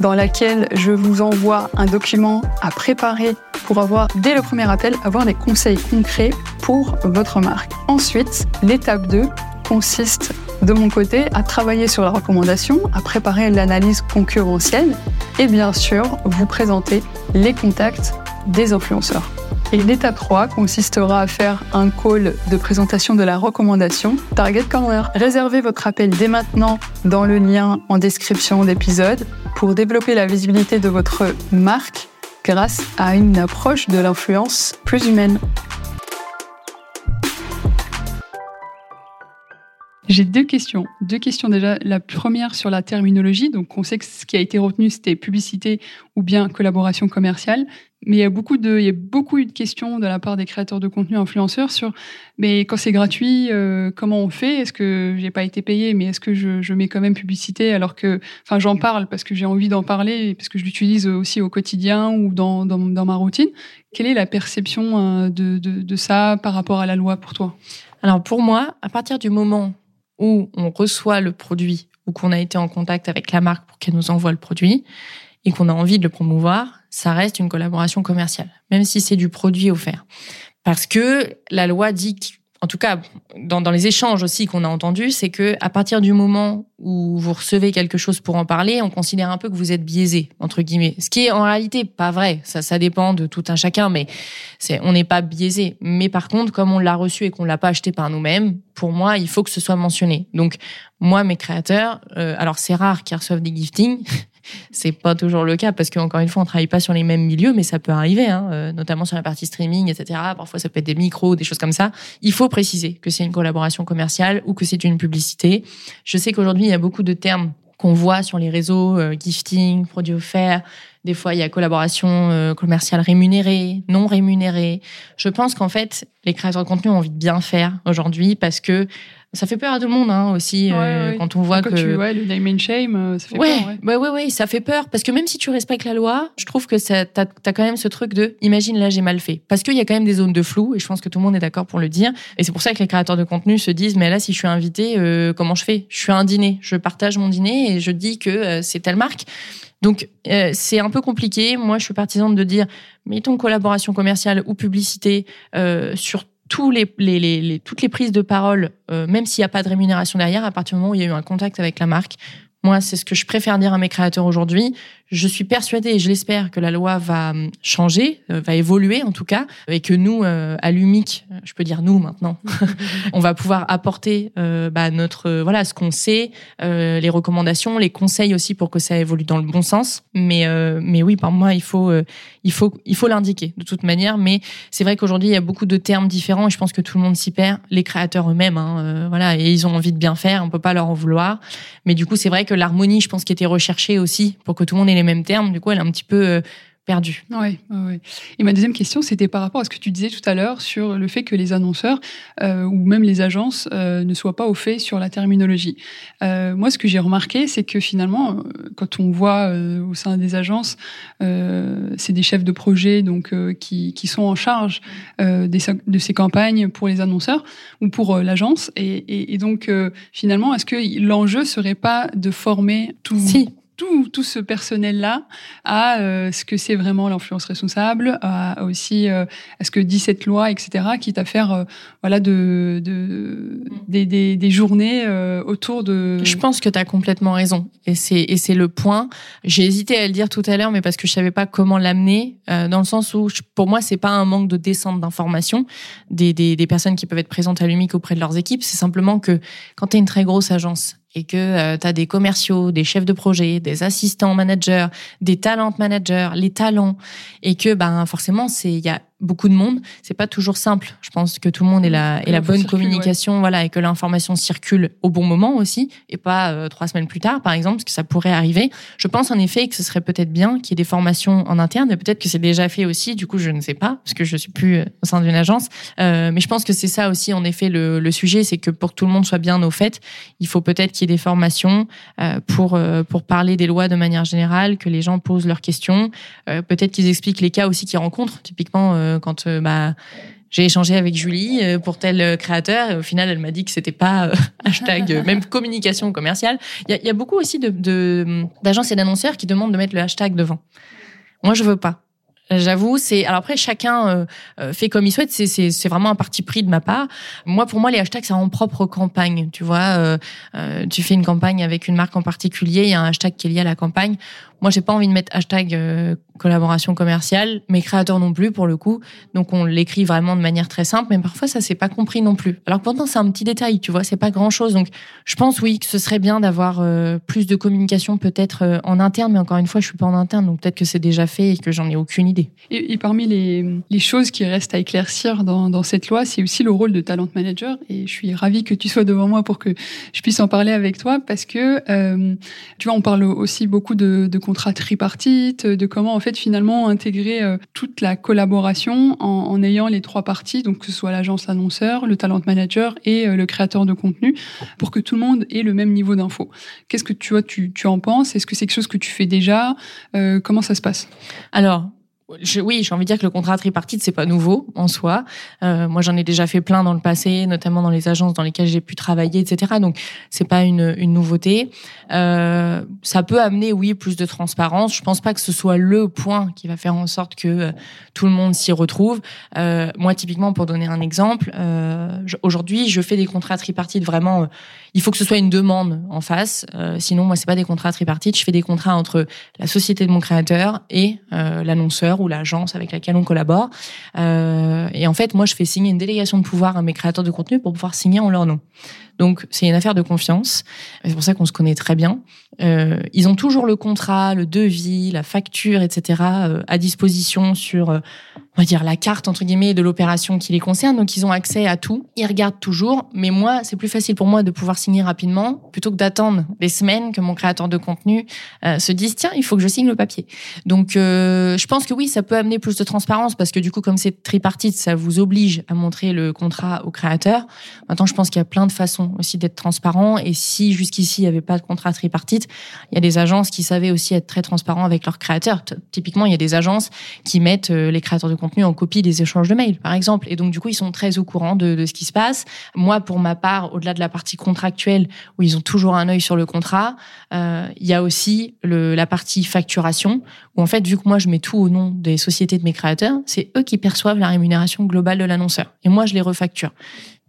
S1: dans laquelle je vous envoie un document à préparer pour avoir, dès le premier appel, avoir des conseils concrets pour votre marque. Ensuite, l'étape 2 consiste de mon côté à travailler sur la recommandation, à préparer l'analyse concurrentielle et bien sûr vous présenter les contacts des influenceurs. Et l'étape 3 consistera à faire un call de présentation de la recommandation Target Corner. Réservez votre appel dès maintenant dans le lien en description d'épisode pour développer la visibilité de votre marque grâce à une approche de l'influence plus humaine. J'ai deux questions. Deux questions déjà. La première sur la terminologie. Donc, on sait que ce qui a été retenu, c'était publicité ou bien collaboration commerciale. Mais il y a beaucoup de, il y a beaucoup eu de questions de la part des créateurs de contenu influenceurs sur, mais quand c'est gratuit, euh, comment on fait? Est-ce que j'ai pas été payé, mais est-ce que je, je, mets quand même publicité alors que, enfin, j'en parle parce que j'ai envie d'en parler, parce que je l'utilise aussi au quotidien ou dans, dans, dans, ma routine. Quelle est la perception euh, de, de, de ça par rapport à la loi pour toi?
S2: Alors pour moi, à partir du moment où on reçoit le produit ou qu'on a été en contact avec la marque pour qu'elle nous envoie le produit et qu'on a envie de le promouvoir, ça reste une collaboration commerciale, même si c'est du produit offert. Parce que la loi dit en tout cas dans, les échanges aussi qu'on a entendus, c'est que à partir du moment où vous recevez quelque chose pour en parler, on considère un peu que vous êtes biaisé entre guillemets. Ce qui est en réalité pas vrai. Ça, ça dépend de tout un chacun, mais c'est on n'est pas biaisé. Mais par contre, comme on l'a reçu et qu'on l'a pas acheté par nous-mêmes, pour moi, il faut que ce soit mentionné. Donc moi, mes créateurs, euh, alors c'est rare qu'ils reçoivent des giftings. C'est pas toujours le cas parce qu'encore une fois, on travaille pas sur les mêmes milieux, mais ça peut arriver, hein, euh, notamment sur la partie streaming, etc. Parfois, ça peut être des micros, des choses comme ça. Il faut préciser que c'est une collaboration commerciale ou que c'est une publicité. Je sais qu'aujourd'hui, il y a beaucoup de termes qu'on voit sur les réseaux, euh, gifting, produits offerts. Des fois, il y a collaboration euh, commerciale rémunérée, non rémunérée. Je pense qu'en fait, les créateurs de contenu ont envie de bien faire aujourd'hui parce que ça fait peur à tout le monde hein, aussi euh, quand on voit
S1: quand
S2: que
S1: tu, ouais, le name and shame euh, ça fait
S2: ouais,
S1: peur ouais.
S2: ouais ouais ouais ça fait peur. Parce que même si tu respectes la loi je trouve que ça t'as as quand même ce truc de imagine là j'ai mal fait. Parce qu'il y a quand même des zones de flou et je pense que tout le monde est d'accord pour le dire. Et c'est pour ça que les créateurs de contenu se disent mais là si je suis invité euh, comment je fais? Je suis à un dîner. Je partage mon dîner et je dis que euh, c'est telle marque. Donc euh, c'est un peu compliqué. Moi je suis partisane de dire mettons collaboration commerciale ou publicité euh, sur les, toutes les prises de parole, euh, même s'il n'y a pas de rémunération derrière, à partir du moment où il y a eu un contact avec la marque, moi, c'est ce que je préfère dire à mes créateurs aujourd'hui. Je suis persuadée, et je l'espère, que la loi va hum, changer, euh, va évoluer en tout cas, et que nous, euh, à l'UMIC, je peux dire nous maintenant, on va pouvoir apporter euh, bah, notre euh, voilà ce qu'on sait, euh, les recommandations, les conseils aussi pour que ça évolue dans le bon sens. Mais euh, mais oui, par moi, il faut il faut il faut l'indiquer de toute manière. Mais c'est vrai qu'aujourd'hui, il y a beaucoup de termes différents, et je pense que tout le monde s'y perd. Les créateurs eux-mêmes, hein, voilà, et ils ont envie de bien faire, on peut pas leur en vouloir. Mais du coup, c'est vrai que l'harmonie, je pense, qui était recherchée aussi pour que tout le monde ait les mêmes termes, du coup, elle est un petit peu euh, perdue.
S1: Oui, ouais. Et ma deuxième question, c'était par rapport à ce que tu disais tout à l'heure sur le fait que les annonceurs euh, ou même les agences euh, ne soient pas au fait sur la terminologie. Euh, moi, ce que j'ai remarqué, c'est que finalement, quand on voit au sein des agences, c'est des chefs de projet donc qui, qui sont en charge des, de ces campagnes pour les annonceurs ou pour l'agence. Et, et, et, donc, finalement, est-ce que l'enjeu serait pas de former tout
S2: si
S1: tout, tout ce personnel-là à euh, ce que c'est vraiment l'influence responsable, à, aussi euh, à ce que dit cette loi, etc., quitte à faire euh, voilà de, de des, des, des, journées euh, autour de.
S2: Je pense que tu as complètement raison et c'est et c'est le point. J'ai hésité à le dire tout à l'heure, mais parce que je savais pas comment l'amener, euh, dans le sens où je, pour moi c'est pas un manque de descente d'informations des, des, des personnes qui peuvent être présentes à l'UMIC auprès de leurs équipes, c'est simplement que quand tu es une très grosse agence et que euh, tu as des commerciaux, des chefs de projet, des assistants managers, des talent managers, les talents, et que ben forcément c'est il y a beaucoup de monde, c'est pas toujours simple. Je pense que tout le monde ait la, ait la bonne
S1: circule,
S2: communication,
S1: ouais.
S2: voilà, et que l'information circule au bon moment aussi, et pas euh, trois semaines plus tard, par exemple, parce que ça pourrait arriver. Je pense en effet que ce serait peut-être bien qu'il y ait des formations en interne, et peut-être que c'est déjà fait aussi. Du coup, je ne sais pas, parce que je suis plus euh, au sein d'une agence. Euh, mais je pense que c'est ça aussi, en effet, le, le sujet, c'est que pour que tout le monde soit bien au fait, il faut peut-être qu'il y ait des formations euh, pour pour parler des lois de manière générale, que les gens posent leurs questions, peut-être qu'ils expliquent les cas aussi qu'ils rencontrent. Typiquement, quand euh, bah, j'ai échangé avec Julie euh, pour tel créateur et au final elle m'a dit que c'était pas euh, hashtag euh, même communication commerciale. Il y a, beaucoup aussi d'agences et d'annonceurs qui demandent de mettre le hashtag devant. Moi je veux pas. J'avoue, c'est alors après chacun euh, fait comme il souhaite. C'est vraiment un parti pris de ma part. Moi, pour moi, les hashtags c'est en propre campagne. Tu vois, euh, euh, tu fais une campagne avec une marque en particulier, il y a un hashtag qui est lié à la campagne. Moi, j'ai pas envie de mettre hashtag euh, collaboration commerciale, mes créateurs non plus pour le coup. Donc on l'écrit vraiment de manière très simple, mais parfois ça s'est pas compris non plus. Alors pourtant c'est un petit détail, tu vois, c'est pas grand chose. Donc je pense oui que ce serait bien d'avoir euh, plus de communication peut-être euh, en interne, mais encore une fois je suis pas en interne, donc peut-être que c'est déjà fait et que j'en ai aucune idée.
S1: Et, parmi les, choses qui restent à éclaircir dans, cette loi, c'est aussi le rôle de talent manager. Et je suis ravie que tu sois devant moi pour que je puisse en parler avec toi, parce que tu vois on parle aussi beaucoup de contrats tripartites, de comment fait finalement intégrer euh, toute la collaboration en, ayant les trois parties, donc que ce soit l'agence annonceur, le talent manager et euh, le créateur de contenu, pour que tout le monde ait le même niveau d'info. Qu'est-ce que tu vois, tu, tu en penses? Est-ce que c'est quelque chose que tu fais déjà? Euh, Comment ça se passe?
S2: Alors, oui, j'ai envie de dire que le contrat tripartite c'est pas nouveau en soi. Euh, moi, j'en ai déjà fait plein dans le passé, notamment dans les agences dans lesquelles j'ai pu travailler, etc. Donc, c'est pas une, une nouveauté. Euh, ça peut amener, oui, plus de transparence. Je pense pas que ce soit le point qui va faire en sorte que euh, tout le monde s'y retrouve. Euh, moi, typiquement, pour donner un exemple, euh, aujourd'hui, je fais des contrats tripartites vraiment. il faut que ce soit une demande en face. sinon, moi, c'est pas des contrats tripartites. Je fais des contrats entre la société de mon créateur et l'annonceur ou l'agence avec laquelle on collabore. Euh, et en fait, moi, je fais signer une délégation de pouvoir à mes créateurs de contenu pour pouvoir signer en leur nom. Donc, c'est une affaire de confiance. C'est pour ça qu'on se connaît très bien. Euh, ils ont toujours le contrat, le devis, la facture, etc. Euh, à disposition sur, on va dire, la carte entre guillemets de l'opération qui les concerne. Donc ils ont accès à tout. Ils regardent toujours. Mais moi, c'est plus facile pour moi de pouvoir signer rapidement plutôt que d'attendre des semaines que mon créateur de contenu se dise tiens, il faut que je signe le papier. Donc je pense que oui, ça peut amener plus de transparence parce que du coup, comme c'est tripartite, ça vous oblige à montrer le contrat au créateur. Maintenant, je pense qu'il y a plein de façons aussi d'être transparent. Et si jusqu'ici il n'y avait pas de contrat tripartite il y a des agences qui savaient aussi être très transparents avec leurs créateurs. Typiquement, il y a des agences qui mettent euh, les créateurs de contenu en copie des échanges de mails, par exemple. Et donc, du coup, ils sont très au courant de, ce qui se passe. Moi, pour ma part, au-delà de la partie contractuelle, où ils ont toujours un œil sur le contrat, euh, il y a aussi la partie facturation, où en fait, vu que moi, je mets tout au nom des sociétés de mes créateurs, c'est eux qui perçoivent la rémunération globale de l'annonceur. Et moi, je les refacture.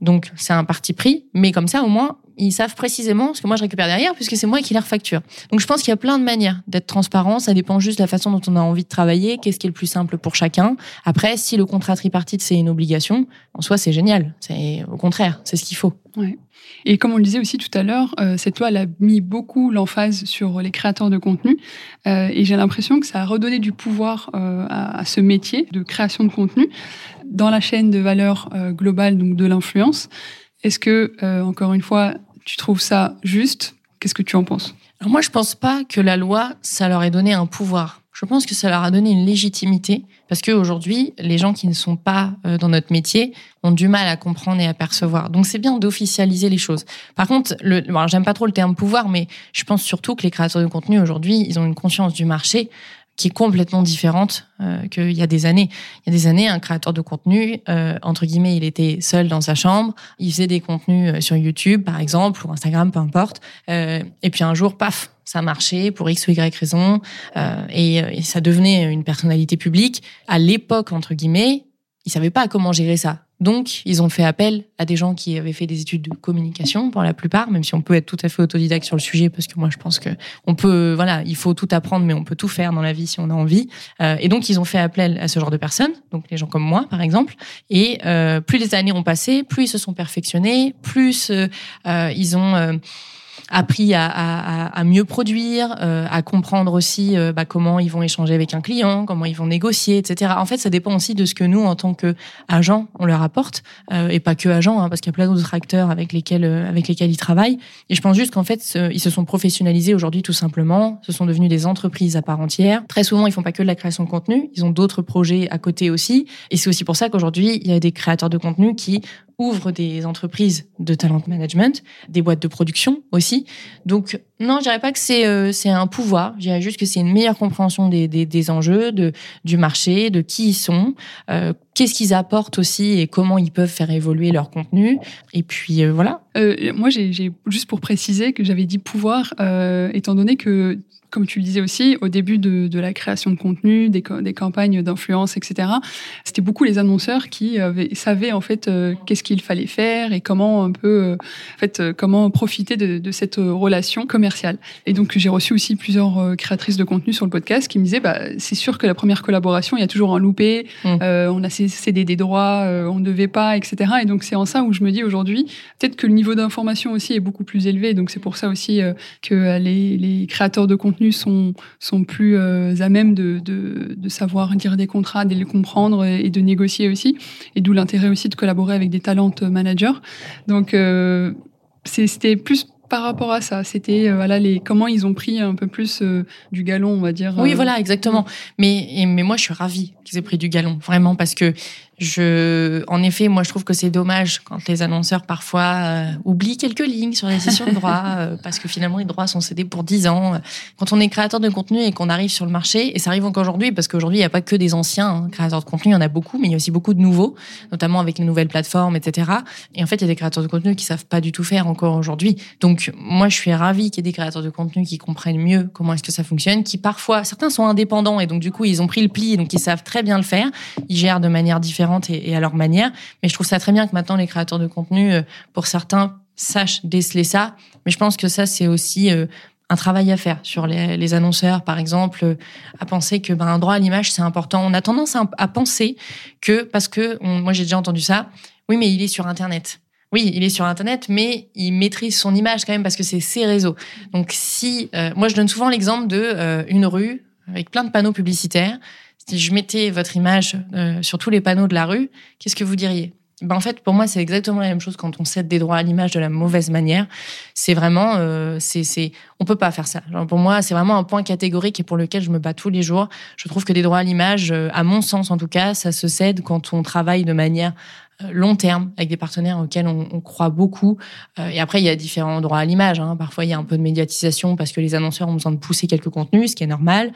S2: Donc, c'est un parti pris, mais comme ça, au moins, ils savent précisément ce que moi je récupère derrière, puisque c'est moi qui les refacture. Donc je pense qu'il y a plein de manières d'être transparent. Ça dépend juste de la façon dont on a envie de travailler, qu'est-ce qui est le plus simple pour chacun. Après, si le contrat tripartite c'est une obligation, en soi c'est génial. C'est au contraire, c'est ce qu'il faut.
S1: Et comme on le disait aussi tout à l'heure, euh, cette loi elle a mis beaucoup l'emphase sur les créateurs de contenu, euh, et j'ai l'impression que ça a redonné du pouvoir euh, à, à, ce métier de création de contenu dans la chaîne de valeur euh, globale, donc de l'influence. Est-ce que, euh, encore une fois, tu trouves ça juste? Qu'est-ce que tu en penses?
S2: Alors Moi, je pense pas que la loi, ça leur ait donné un pouvoir. Je pense que ça leur a donné une légitimité parce qu'aujourd'hui, les gens qui ne sont pas euh, dans notre métier ont du mal à comprendre et à percevoir. Donc c'est bien d'officialiser les choses. Par contre, j'aime pas trop le terme pouvoir, mais je pense surtout que les créateurs de contenu aujourd'hui, ils ont une conscience du marché qui est complètement différente euh, qu'il y a des années. Il y a des années, un créateur de contenu, euh, entre guillemets, il était seul dans sa chambre, il faisait des contenus euh, sur YouTube, par exemple, ou Instagram, peu importe. Euh, et puis un jour, paf, ça marchait pour X ou Y raison, euh, et, et, ça devenait une personnalité publique. À l'époque, entre guillemets, il savait pas comment gérer ça. Donc, ils ont fait appel à des gens qui avaient fait des études de communication pour la plupart, même si on peut être tout à fait autodidacte sur le sujet, parce que moi, je pense que on peut, voilà, il faut tout apprendre, mais on peut tout faire dans la vie si on a envie. Euh, et donc, ils ont fait appel à ce genre de personnes, donc les gens comme moi, par exemple. Et euh, plus les années ont passé, plus ils se sont perfectionnés, plus euh, euh ils ont euh, appris à, à, à mieux produire, euh, à comprendre aussi euh, bah, comment ils vont échanger avec un client, comment ils vont négocier, etc. En fait, ça dépend aussi de ce que nous, en tant que agents, on leur apporte, euh, et pas que agents, hein, parce qu'il y a plein d'autres acteurs avec lesquels avec lesquels ils travaillent. Et je pense juste qu'en fait, ils se sont professionnalisés aujourd'hui tout simplement. Ce sont devenus des entreprises à part entière. Très souvent, ils font pas que de la création de contenu, ils ont d'autres projets à côté aussi. Et c'est aussi pour ça qu'aujourd'hui, il y a des créateurs de contenu qui ouvre des entreprises de talent management, des boîtes de production aussi. Donc non, je dirais pas que c'est euh, c'est un pouvoir. Je dirais juste que c'est une meilleure compréhension des, des, des, enjeux, de du marché, de qui ils sont, euh, qu'est-ce qu'ils apportent aussi et comment ils peuvent faire évoluer leur contenu. Et puis euh, voilà.
S1: moi, j'ai juste pour préciser que j'avais dit pouvoir, étant donné que comme tu le disais aussi, au début de, de la création de contenu, des, des campagnes d'influence, etc., c'était beaucoup les annonceurs qui avaient, savaient en fait euh, qu'est-ce qu'il fallait faire et comment un peu, euh, en fait, euh, comment profiter de, de, cette relation commerciale. Et donc j'ai reçu aussi plusieurs créatrices de contenu sur le podcast qui me disaient, bah, c'est sûr que la première collaboration, il y a toujours un loupé, mmh. on a cédé des droits, on ne devait pas, etc. Et donc c'est en ça où je me dis aujourd'hui, peut-être que le niveau d'information aussi est beaucoup plus élevé. Donc c'est pour ça aussi que les, les créateurs de contenu sont, sont plus euh, à même de, de, de, savoir dire des contrats, de les comprendre et, de négocier aussi. Et d'où l'intérêt aussi de collaborer avec des talents managers. Donc, euh, c'était plus par rapport à ça. C'était euh, voilà les comment ils ont pris un peu plus du galon, on va dire.
S2: Oui, voilà, exactement. Mais mais moi, je suis ravie qu'ils aient pris du galon, vraiment, parce que je, en effet, moi, je trouve que c'est dommage quand les annonceurs parfois euh, oublient quelques lignes sur les sessions de droits, euh, parce que finalement, les droits sont cédés pour 10 ans. Quand on est créateur de contenu et qu'on arrive sur le marché, et ça arrive encore aujourd'hui, parce qu'aujourd'hui, il n'y a pas que des anciens hein, créateurs de contenu, il y en a beaucoup, mais il y a aussi beaucoup de nouveaux, notamment avec les nouvelles plateformes, etc. Et en fait, il y a des créateurs de contenu qui savent pas du tout faire encore aujourd'hui. Donc, moi, je suis ravie qu'il y ait des créateurs de contenu qui comprennent mieux comment est-ce que ça fonctionne, qui parfois, certains sont indépendants, et donc du coup, ils ont pris le pli, et donc ils savent très bien le faire. Ils gèrent de manière différente et, à leur manière. Mais je trouve ça très bien que maintenant les créateurs de contenu, euh, pour certains, sachent déceler ça. Mais je pense que ça, c'est aussi euh, un travail à faire sur les, annonceurs, par exemple, euh, à penser que ben, un droit à l'image, c'est important. On a tendance à, penser que, parce que, moi j'ai déjà entendu ça, oui, mais il est sur Internet. Oui, il est sur Internet, mais il maîtrise son image quand même parce que c'est ses réseaux. Donc si, moi je donne souvent l'exemple de une rue avec plein de panneaux publicitaires si je mettais votre image euh, sur tous les panneaux de la rue, qu'est-ce que vous diriez? Ben en fait, pour moi, c'est exactement la même chose quand on cède des droits à l'image de la mauvaise manière. C'est vraiment, euh, c'est, on peut pas faire ça. Genre, pour moi, c'est vraiment un point catégorique et pour lequel je me bats tous les jours. Je trouve que des droits à l'image, euh, à mon sens en tout cas, ça se cède quand on travaille de manière long terme avec des partenaires auxquels on, on croit beaucoup. Euh, et après, il y a différents droits à l'image. Hein. Parfois, il y a un peu de médiatisation parce que les annonceurs ont besoin de pousser quelques contenus, ce qui est normal.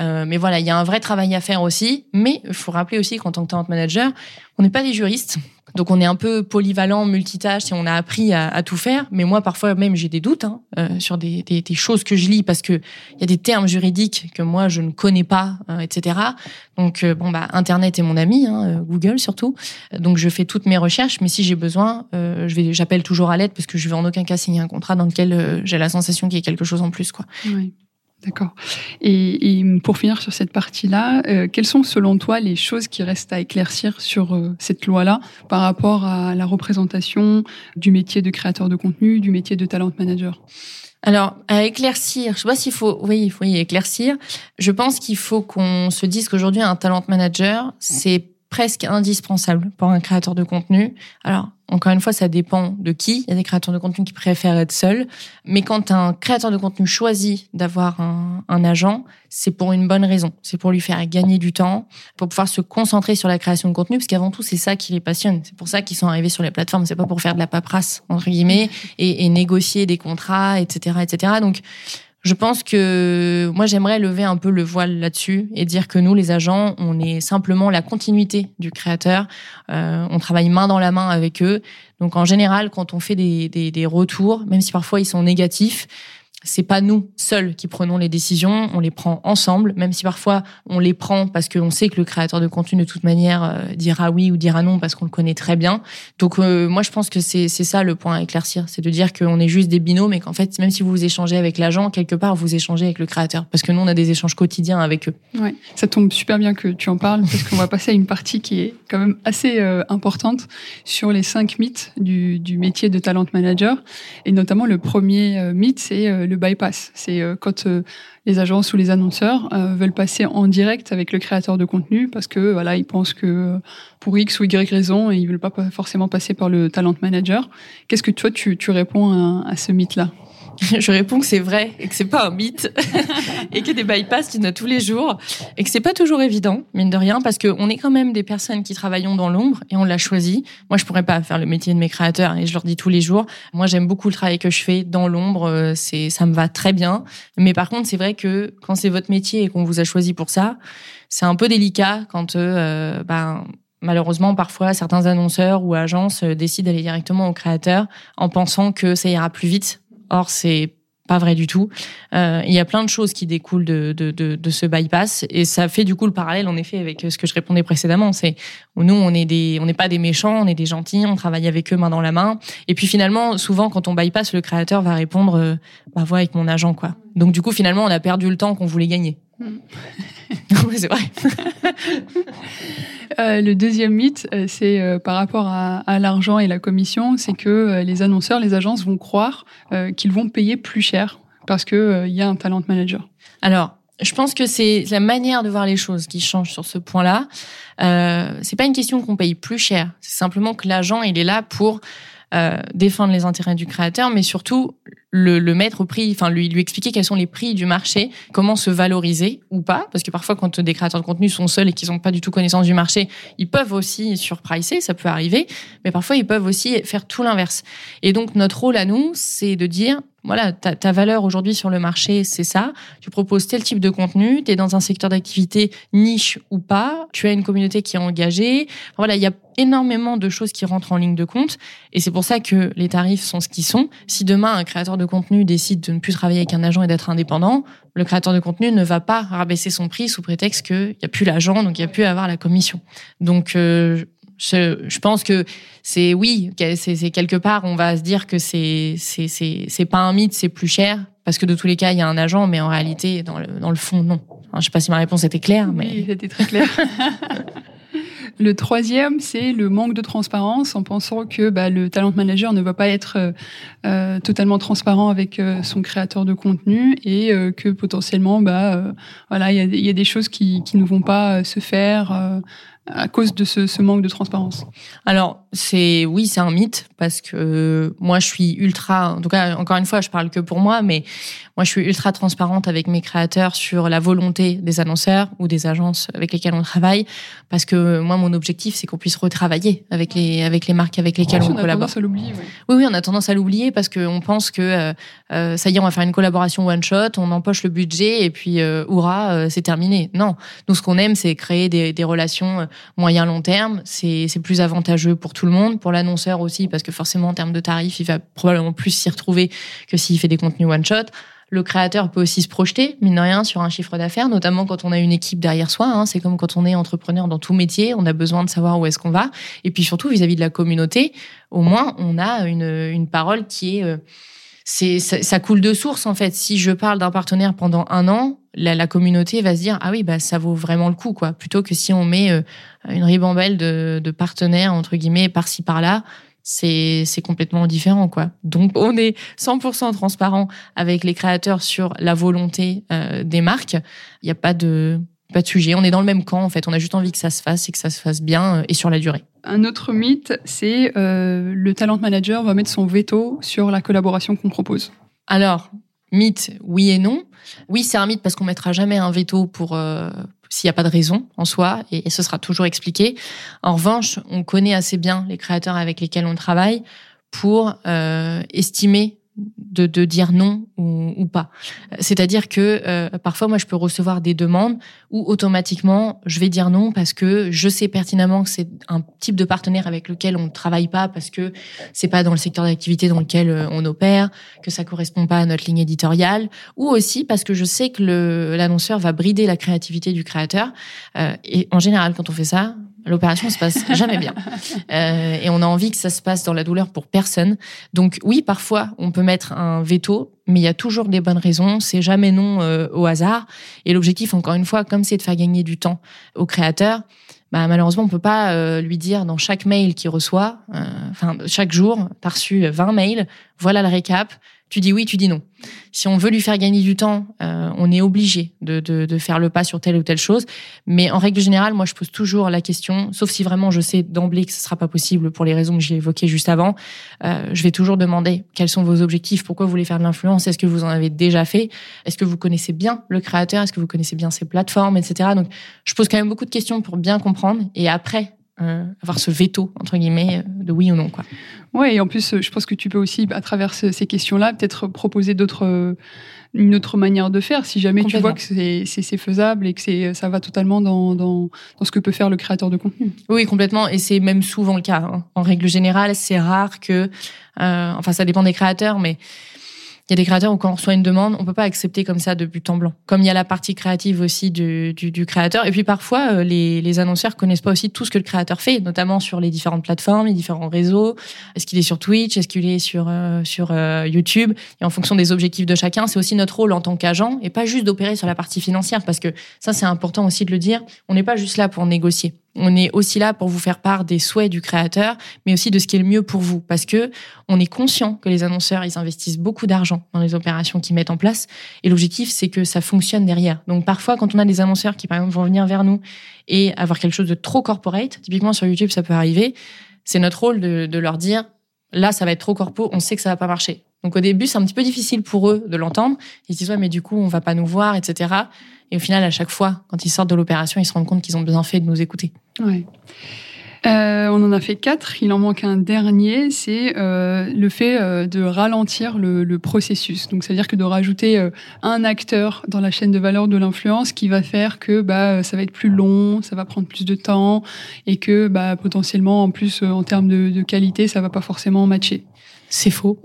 S2: Euh, mais voilà, il y a un vrai travail à faire aussi. Mais il faut rappeler aussi qu'en tant que talent manager, on n'est pas des juristes. Donc on est un peu polyvalent, multitâche, et on a appris à, tout faire. Mais moi, parfois même, j'ai des doutes hein, euh, sur des, des, des, choses que je lis parce que il y a des termes juridiques que moi je ne connais pas, euh, etc. Donc euh, bon bah Internet est mon ami, hein, Google surtout. Donc je fais toutes mes recherches, mais si j'ai besoin, je vais, j'appelle toujours à l'aide parce que je vais en aucun cas signer un contrat dans lequel j'ai la sensation qu'il y a quelque chose en plus, quoi.
S1: Oui. D'accord. Et, pour finir sur cette partie-là, euh, quelles sont selon toi les choses qui restent à éclaircir sur euh, cette loi-là par rapport à la représentation du métier de créateur de contenu, du métier de talent manager?
S2: Alors, à éclaircir, je sais pas s'il faut, oui, il faut y éclaircir. Je pense qu'il faut qu'on se dise qu'aujourd'hui, un talent manager, c'est presque indispensable pour un créateur de contenu. Alors, encore une fois, ça dépend de qui. Il y a des créateurs de contenu qui préfèrent être seuls. Mais quand un créateur de contenu choisit d'avoir un, agent, c'est pour une bonne raison. C'est pour lui faire gagner du temps, pour pouvoir se concentrer sur la création de contenu, parce qu'avant tout, c'est ça qui les passionne. C'est pour ça qu'ils sont arrivés sur les plateformes. C'est pas pour faire de la paperasse, entre guillemets, et, et négocier des contrats, etc., etc. Donc, je pense que moi j'aimerais lever un peu le voile là-dessus et dire que nous les agents, on est simplement la continuité du créateur. Euh, on travaille main dans la main avec eux. Donc en général, quand on fait des, des, des retours, même si parfois ils sont négatifs, c'est pas nous seuls qui prenons les décisions, on les prend ensemble, même si parfois on les prend parce qu'on sait que le créateur de contenu de toute manière euh, dira oui ou dira non parce qu'on le connaît très bien. Donc euh, moi je pense que c'est ça le point à éclaircir, c'est de dire qu'on est juste des binômes et qu'en fait même si vous échangez avec l'agent, quelque part vous échangez avec le créateur parce que nous on a des échanges quotidiens avec eux.
S1: Ouais, ça tombe super bien que tu en parles parce qu'on va passer à une partie qui est quand même assez euh, importante sur les cinq mythes du, du métier de talent manager et notamment le premier mythe c'est le bypass. C'est euh, quand euh, les agences ou les annonceurs euh, veulent passer en direct avec le créateur de contenu parce que voilà, ils pensent que pour X ou Y raison, ils veulent pas forcément passer par le talent manager. Qu'est-ce que toi tu, tu réponds à ce mythe-là?
S2: je réponds que c'est vrai et que c'est pas un mythe et que des bypass, tu en as tous les jours et que c'est pas toujours évident, mine de rien, parce qu'on est quand même des personnes qui travaillons dans l'ombre et on l'a choisi. Moi, je pourrais pas faire le métier de mes créateurs et je leur dis tous les jours. Moi, j'aime beaucoup le travail que je fais dans l'ombre. Euh, c'est, ça me va très bien. Mais par contre, c'est vrai que quand c'est votre métier et qu'on vous a choisi pour ça, c'est un peu délicat quand, euh, ben, malheureusement, parfois, certains annonceurs ou agences euh, décident d'aller directement au créateur en pensant que ça ira plus vite Or, c'est pas vrai du tout. Euh, il y a plein de choses qui découlent de, de, de, de, ce bypass et ça fait du coup le parallèle en effet avec ce que je répondais précédemment. C'est nous on est des on n'est pas des méchants, on est des gentils, on travaille avec eux main dans la main. Et puis finalement souvent quand on bypass le créateur va répondre euh, bah voilà avec mon agent quoi. Donc du coup finalement on a perdu le temps qu'on voulait gagner. Mm. c'est vrai.
S1: Euh, le deuxième mythe, euh, c'est euh, par rapport à, à l'argent et la commission, c'est que les annonceurs, les agences vont croire qu'ils vont payer plus cher parce qu'il il y a un talent manager.
S2: Alors, je pense que c'est la manière de voir les choses qui change sur ce point-là. Euh, c'est pas une question qu'on paye plus cher. C'est simplement que l'agent, il est là pour euh, défendre les intérêts du créateur, mais surtout le, le, mettre au prix, enfin lui lui expliquer quels sont les prix du marché, comment se valoriser ou pas, parce que parfois quand des créateurs de contenu sont seuls et qu'ils n'ont pas du tout connaissance du marché, ils peuvent aussi surpricer, ça peut arriver, mais parfois ils peuvent aussi faire tout l'inverse. Et donc notre rôle à nous, c'est de dire voilà, ta, ta valeur aujourd'hui sur le marché, c'est ça. Tu proposes tel type de contenu, tu es dans un secteur d'activité niche ou pas, tu as une communauté qui est engagée. Voilà, il y a énormément de choses qui rentrent en ligne de compte et c'est pour ça que les tarifs sont ce qu'ils sont. Si demain un créateur de contenu décide de ne plus travailler avec un agent et d'être indépendant, le créateur de contenu ne va pas rabaisser son prix sous prétexte qu'il n'y a plus l'agent, donc il n'y a plus à avoir la commission. Donc euh, je, je, pense que c'est oui, c'est quelque part, on va se dire que c'est c'est c'est pas un mythe, c'est plus cher parce que de tous les cas, il y a un agent, mais en réalité, dans le dans le fond, non. Enfin, je sais pas si ma réponse était claire, mais
S1: oui, c'était très clair. Le troisième, c'est le manque de transparence en pensant que bah, le talent manager ne va pas être euh, euh totalement transparent avec euh, son créateur de contenu et euh, que potentiellement, bah, voilà, il y a, y a, des choses qui, qui ne vont pas se faire à cause de ce, ce, manque de transparence
S2: Alors, c'est oui, c'est un mythe parce que moi, je suis ultra. En tout cas, encore une fois, je parle que pour moi, mais moi, je suis ultra transparente avec mes créateurs sur la volonté des annonceurs ou des agences avec lesquelles on travaille, parce que moi, mon objectif, c'est qu'on puisse retravailler avec les avec les marques avec lesquelles on, on, a collabore.
S1: Tendance à l'oublier. Oui.
S2: oui, oui, on a tendance à l'oublier parce qu'on pense que euh, euh, ça y est, on va faire une collaboration one shot, on empoche le budget et puis euh, hurrah, euh, c'est terminé. Non, nous, ce qu'on aime, c'est créer des, des relations moyen long terme. C'est plus avantageux pour tout le monde, pour l'annonceur aussi, parce que forcément en termes de tarifs, il va probablement plus s'y retrouver que s'il fait des contenus one shot. Le créateur peut aussi se projeter, mine de rien, sur un chiffre d'affaires, notamment quand on a une équipe derrière soi. Hein. C'est comme quand on est entrepreneur dans tout métier, on a besoin de savoir où est-ce qu'on va. Et puis surtout, vis-à-vis de la communauté, au moins, on a une, une parole qui est... Euh, c'est ça, coule de source en fait. Si je parle d'un partenaire pendant un an, la, la, communauté va se dire ah oui bah ça vaut vraiment le coup quoi. Plutôt que si on met euh, une ribambelle de, de partenaires entre guillemets par-ci par-là, c'est c'est complètement différent quoi. Donc on est 100% transparent avec les créateurs sur la volonté euh, des marques. Il n'y a pas de pas de sujet. On est dans le même camp en fait. On a juste envie que ça se fasse et que ça se fasse bien euh, et sur la durée.
S1: Un autre mythe, c'est euh, le talent manager va mettre son veto sur la collaboration qu'on propose.
S2: Alors, mythe, oui et non. Oui, c'est un mythe parce qu'on mettra jamais un veto pour euh, s'il n'y a pas de raison en soi et, ce sera toujours expliqué. En revanche, on connaît assez bien les créateurs avec lesquels on travaille pour euh, estimer de, de dire non ou, ou pas. C'est-à-dire que euh, parfois, moi, je peux recevoir des demandes où automatiquement, je vais dire non parce que je sais pertinemment que c'est un type de partenaire avec lequel on ne travaille pas parce que c'est pas dans le secteur d'activité dans lequel euh, on opère, que ça correspond pas à notre ligne éditoriale, ou aussi parce que je sais que l'annonceur va brider la créativité du créateur. Euh, et en général, quand on fait ça, l'opération se passe jamais bien. Euh, et on a envie que ça se passe dans la douleur pour personne. Donc oui, parfois, on peut mettre un veto, mais il y a toujours des bonnes raisons. C'est jamais non euh, au hasard. Et l'objectif, encore une fois, comme c'est de faire gagner du temps au créateur, bah, malheureusement, on peut pas euh, lui dire dans chaque mail qu'il reçoit, euh, enfin chaque jour, t'as reçu 20 mails, voilà le récap, tu dis oui, tu dis non. Si on veut lui faire gagner du temps, euh, on est obligé de, faire le pas sur telle ou telle chose. Mais en règle générale, moi, je pose toujours la question, sauf si vraiment je sais d'emblée que ce sera pas possible pour les raisons que j'ai évoquées juste avant. Euh, je vais toujours demander quels sont vos objectifs, pourquoi vous voulez faire de l'influence, est-ce que vous en avez déjà fait, est-ce que vous connaissez bien le créateur, est-ce que vous connaissez bien ses plateformes, etc. Donc, je pose quand même beaucoup de questions pour bien comprendre. Et après, euh, avoir ce veto entre guillemets de oui ou non quoi.
S1: Ouais et en plus je pense que tu peux aussi à travers ces questions-là peut-être proposer d'autres une autre manière de faire si jamais tu vois que c'est faisable et que c'est ça va totalement dans, dans, dans ce que peut faire le créateur de contenu.
S2: Oui complètement et c'est même souvent le cas. Hein. En règle générale c'est rare que euh, enfin ça dépend des créateurs mais Il y a des créateurs où quand on reçoit une demande, on peut pas accepter comme ça de but en blanc. Comme il y a la partie créative aussi du, du, du créateur. Et puis parfois, euh, les, les annonceurs connaissent pas aussi tout ce que le créateur fait, notamment sur les différentes plateformes, les différents réseaux. Est-ce qu'il est sur Twitch? Est-ce qu'il est sur euh, sur euh, YouTube? Et en fonction des objectifs de chacun, c'est aussi notre rôle en tant qu'agent et pas juste d'opérer sur la partie financière, parce que ça c'est important aussi de le dire. On n'est pas juste là pour négocier. On est aussi là pour vous faire part des souhaits du créateur, mais aussi de ce qui est le mieux pour vous, parce que on est conscient que les annonceurs ils investissent beaucoup d'argent dans les opérations qu'ils mettent en place, et l'objectif c'est que ça fonctionne derrière. Donc parfois, quand on a des annonceurs qui par exemple vont venir vers nous et avoir quelque chose de trop corporate, typiquement sur YouTube ça peut arriver, c'est notre rôle de, leur dire là ça va être trop corpo, on sait que ça va pas marcher. Donc au début, c'est un petit peu difficile pour eux de l'entendre. Ils se disent ouais, mais du coup, on va pas nous voir, etc. Et au final, à chaque fois, quand ils sortent de l'opération, ils se rendent compte qu'ils ont bien fait de nous écouter.
S1: Ouais. Euh, on en a fait quatre. Il en manque un dernier, c'est euh, le fait euh, de ralentir le, le processus. Donc, c'est-à-dire que de rajouter euh, un acteur dans la chaîne de valeur de l'influence qui va faire que bah ça va être plus long, ça va prendre plus de temps et que bah potentiellement en plus euh, en termes de, de qualité, ça va pas forcément matcher.
S2: C'est faux.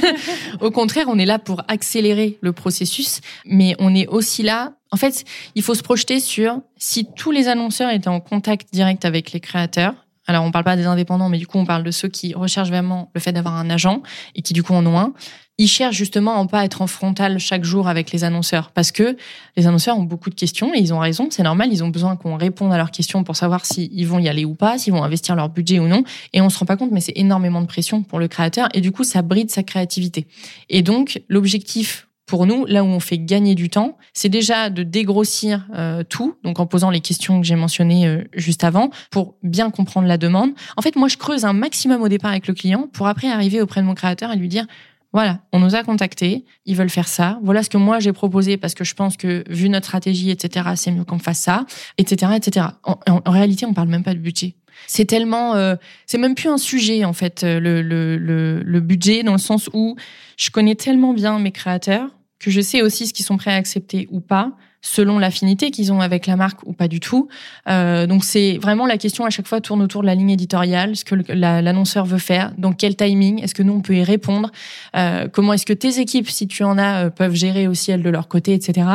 S2: Au contraire, on est là pour accélérer le processus, mais on est aussi là. En fait, il faut se projeter sur si tous les annonceurs étaient en contact direct avec les créateurs. Alors, on parle pas des indépendants, mais du coup, on parle de ceux qui recherchent vraiment le fait d'avoir un agent et qui, du coup, en ont un. Ils cherchent justement à ne pas être en frontal chaque jour avec les annonceurs parce que les annonceurs ont beaucoup de questions et ils ont raison, c'est normal, ils ont besoin qu'on réponde à leurs questions pour savoir s'ils vont y aller ou pas, s'ils vont investir leur budget ou non. Et on se rend pas compte, mais c'est énormément de pression pour le créateur et du coup, ça bride sa créativité. Et donc, l'objectif pour nous, là où on fait gagner du temps, c'est déjà de dégrossir euh, tout, donc en posant les questions que j'ai mentionnées euh, juste avant, pour bien comprendre la demande. En fait, moi, je creuse un maximum au départ avec le client pour après arriver auprès de mon créateur et lui dire, voilà, on nous a contactés, ils veulent faire ça. Voilà ce que moi j'ai proposé parce que je pense que vu notre stratégie, etc., c'est mieux qu'on fasse ça, etc., etc. En, réalité, on parle même pas de budget. C'est tellement, euh, c'est même plus un sujet en fait le, le, le, le budget dans le sens où je connais tellement bien mes créateurs que je sais aussi ce qu'ils sont prêts à accepter ou pas, selon l'affinité qu'ils ont avec la marque ou pas du tout. Euh, donc c'est vraiment la question à chaque fois tourne autour de la ligne éditoriale, ce que l'annonceur veut faire, dans quel timing, est-ce que nous on peut y répondre, euh, comment est-ce que tes équipes, si tu en as, euh, peuvent gérer aussi elles de leur côté, etc.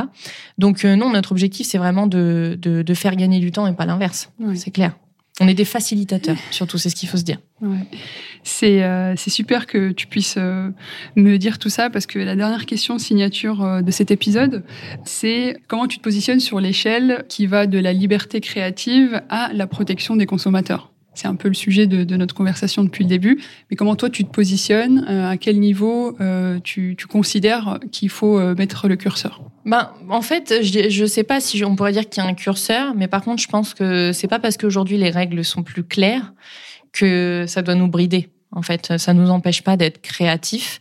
S2: Donc euh, non, notre objectif c'est vraiment de, de, de, faire gagner du temps et pas l'inverse, oui. c'est clair. On est des facilitateurs, surtout, c'est ce qu'il faut se dire.
S1: Ouais. C'est euh, super que tu puisses euh, me dire tout ça parce que la dernière question signature euh, de cet épisode, c'est comment tu te positionnes sur l'échelle qui va de la liberté créative à la protection des consommateurs? C'est un peu le sujet de, notre conversation depuis le début. Mais comment toi tu te positionnes euh, À quel niveau euh, tu, considères qu'il faut euh, mettre le curseur?
S2: Ben, en fait, je, je sais pas si on pourrait dire qu'il y a un curseur, mais par contre, je pense que c'est pas parce qu'aujourd'hui les règles sont plus claires que ça doit nous brider. En fait, ça nous empêche pas d'être créatifs.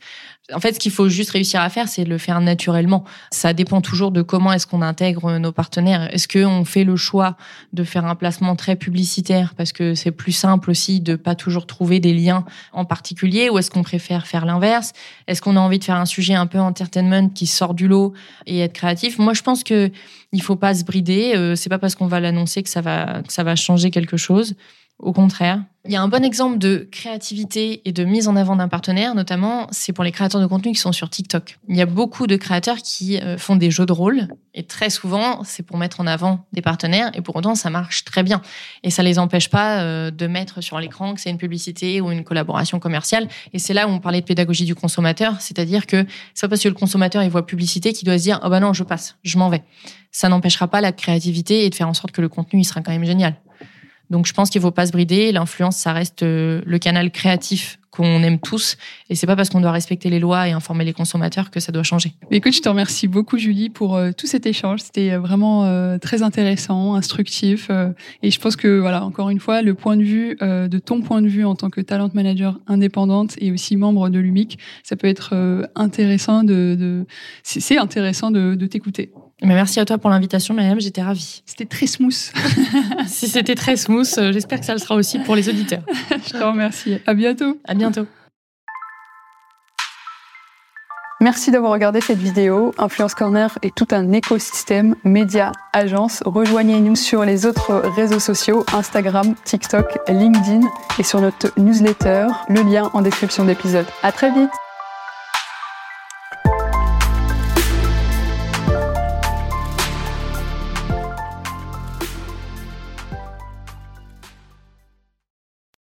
S2: En fait, ce qu'il faut juste réussir à faire, c'est le faire naturellement. Ça dépend toujours de comment est-ce qu'on intègre nos partenaires. Est-ce qu'on fait le choix de faire un placement très publicitaire parce que c'est plus simple aussi de pas toujours trouver des liens en particulier ou est-ce qu'on préfère faire l'inverse? Est-ce qu'on a envie de faire un sujet un peu entertainment qui sort du lot et être créatif? Moi, je pense que il faut pas se brider. Euh, c'est pas parce qu'on va l'annoncer que ça va que ça va changer quelque chose. Au contraire, il y a un bon exemple de créativité et de mise en avant d'un partenaire, notamment, c'est pour les créateurs de contenu qui sont sur TikTok. Il y a beaucoup de créateurs qui euh, font des jeux de rôle, et très souvent, c'est pour mettre en avant des partenaires, et pour autant, ça marche très bien. Et ça les empêche pas euh, de mettre sur l'écran que c'est une publicité ou une collaboration commerciale. Et c'est là où on parlait de pédagogie du consommateur, c'est-à-dire que c'est pas parce que le consommateur il voit publicité qu'il doit se dire, oh bah non, je passe, je m'en vais. Ça n'empêchera pas la créativité et de faire en sorte que le contenu il sera quand même génial. Donc je pense qu'il ne faut pas se brider. L'influence, ça reste euh, le canal créatif qu'on aime tous. Et c'est pas parce qu'on doit respecter les lois et informer les consommateurs que ça doit changer.
S1: Écoute, je te remercie beaucoup, Julie, pour euh, tout cet échange. C'était euh, vraiment très intéressant, instructif. Et je pense que, voilà, encore une fois, le point de vue, de ton point de vue en tant que talent manager indépendante et aussi membre de l'UMIC, ça peut être intéressant de, de c'est intéressant de, de t'écouter.
S2: Mais merci à toi pour l'invitation, Myriam. J'étais ravie.
S1: C'était très smooth.
S2: si c'était très smooth, j'espère que ça le sera aussi pour les auditeurs.
S1: je te remercie. À bientôt.
S2: À bientôt.
S1: Merci d'avoir regardé cette vidéo. Influence Corner est tout un écosystème média, agence. Rejoignez-nous sur les autres réseaux sociaux, Instagram, TikTok, LinkedIn et sur notre newsletter. Le lien en description d'épisode. À très vite!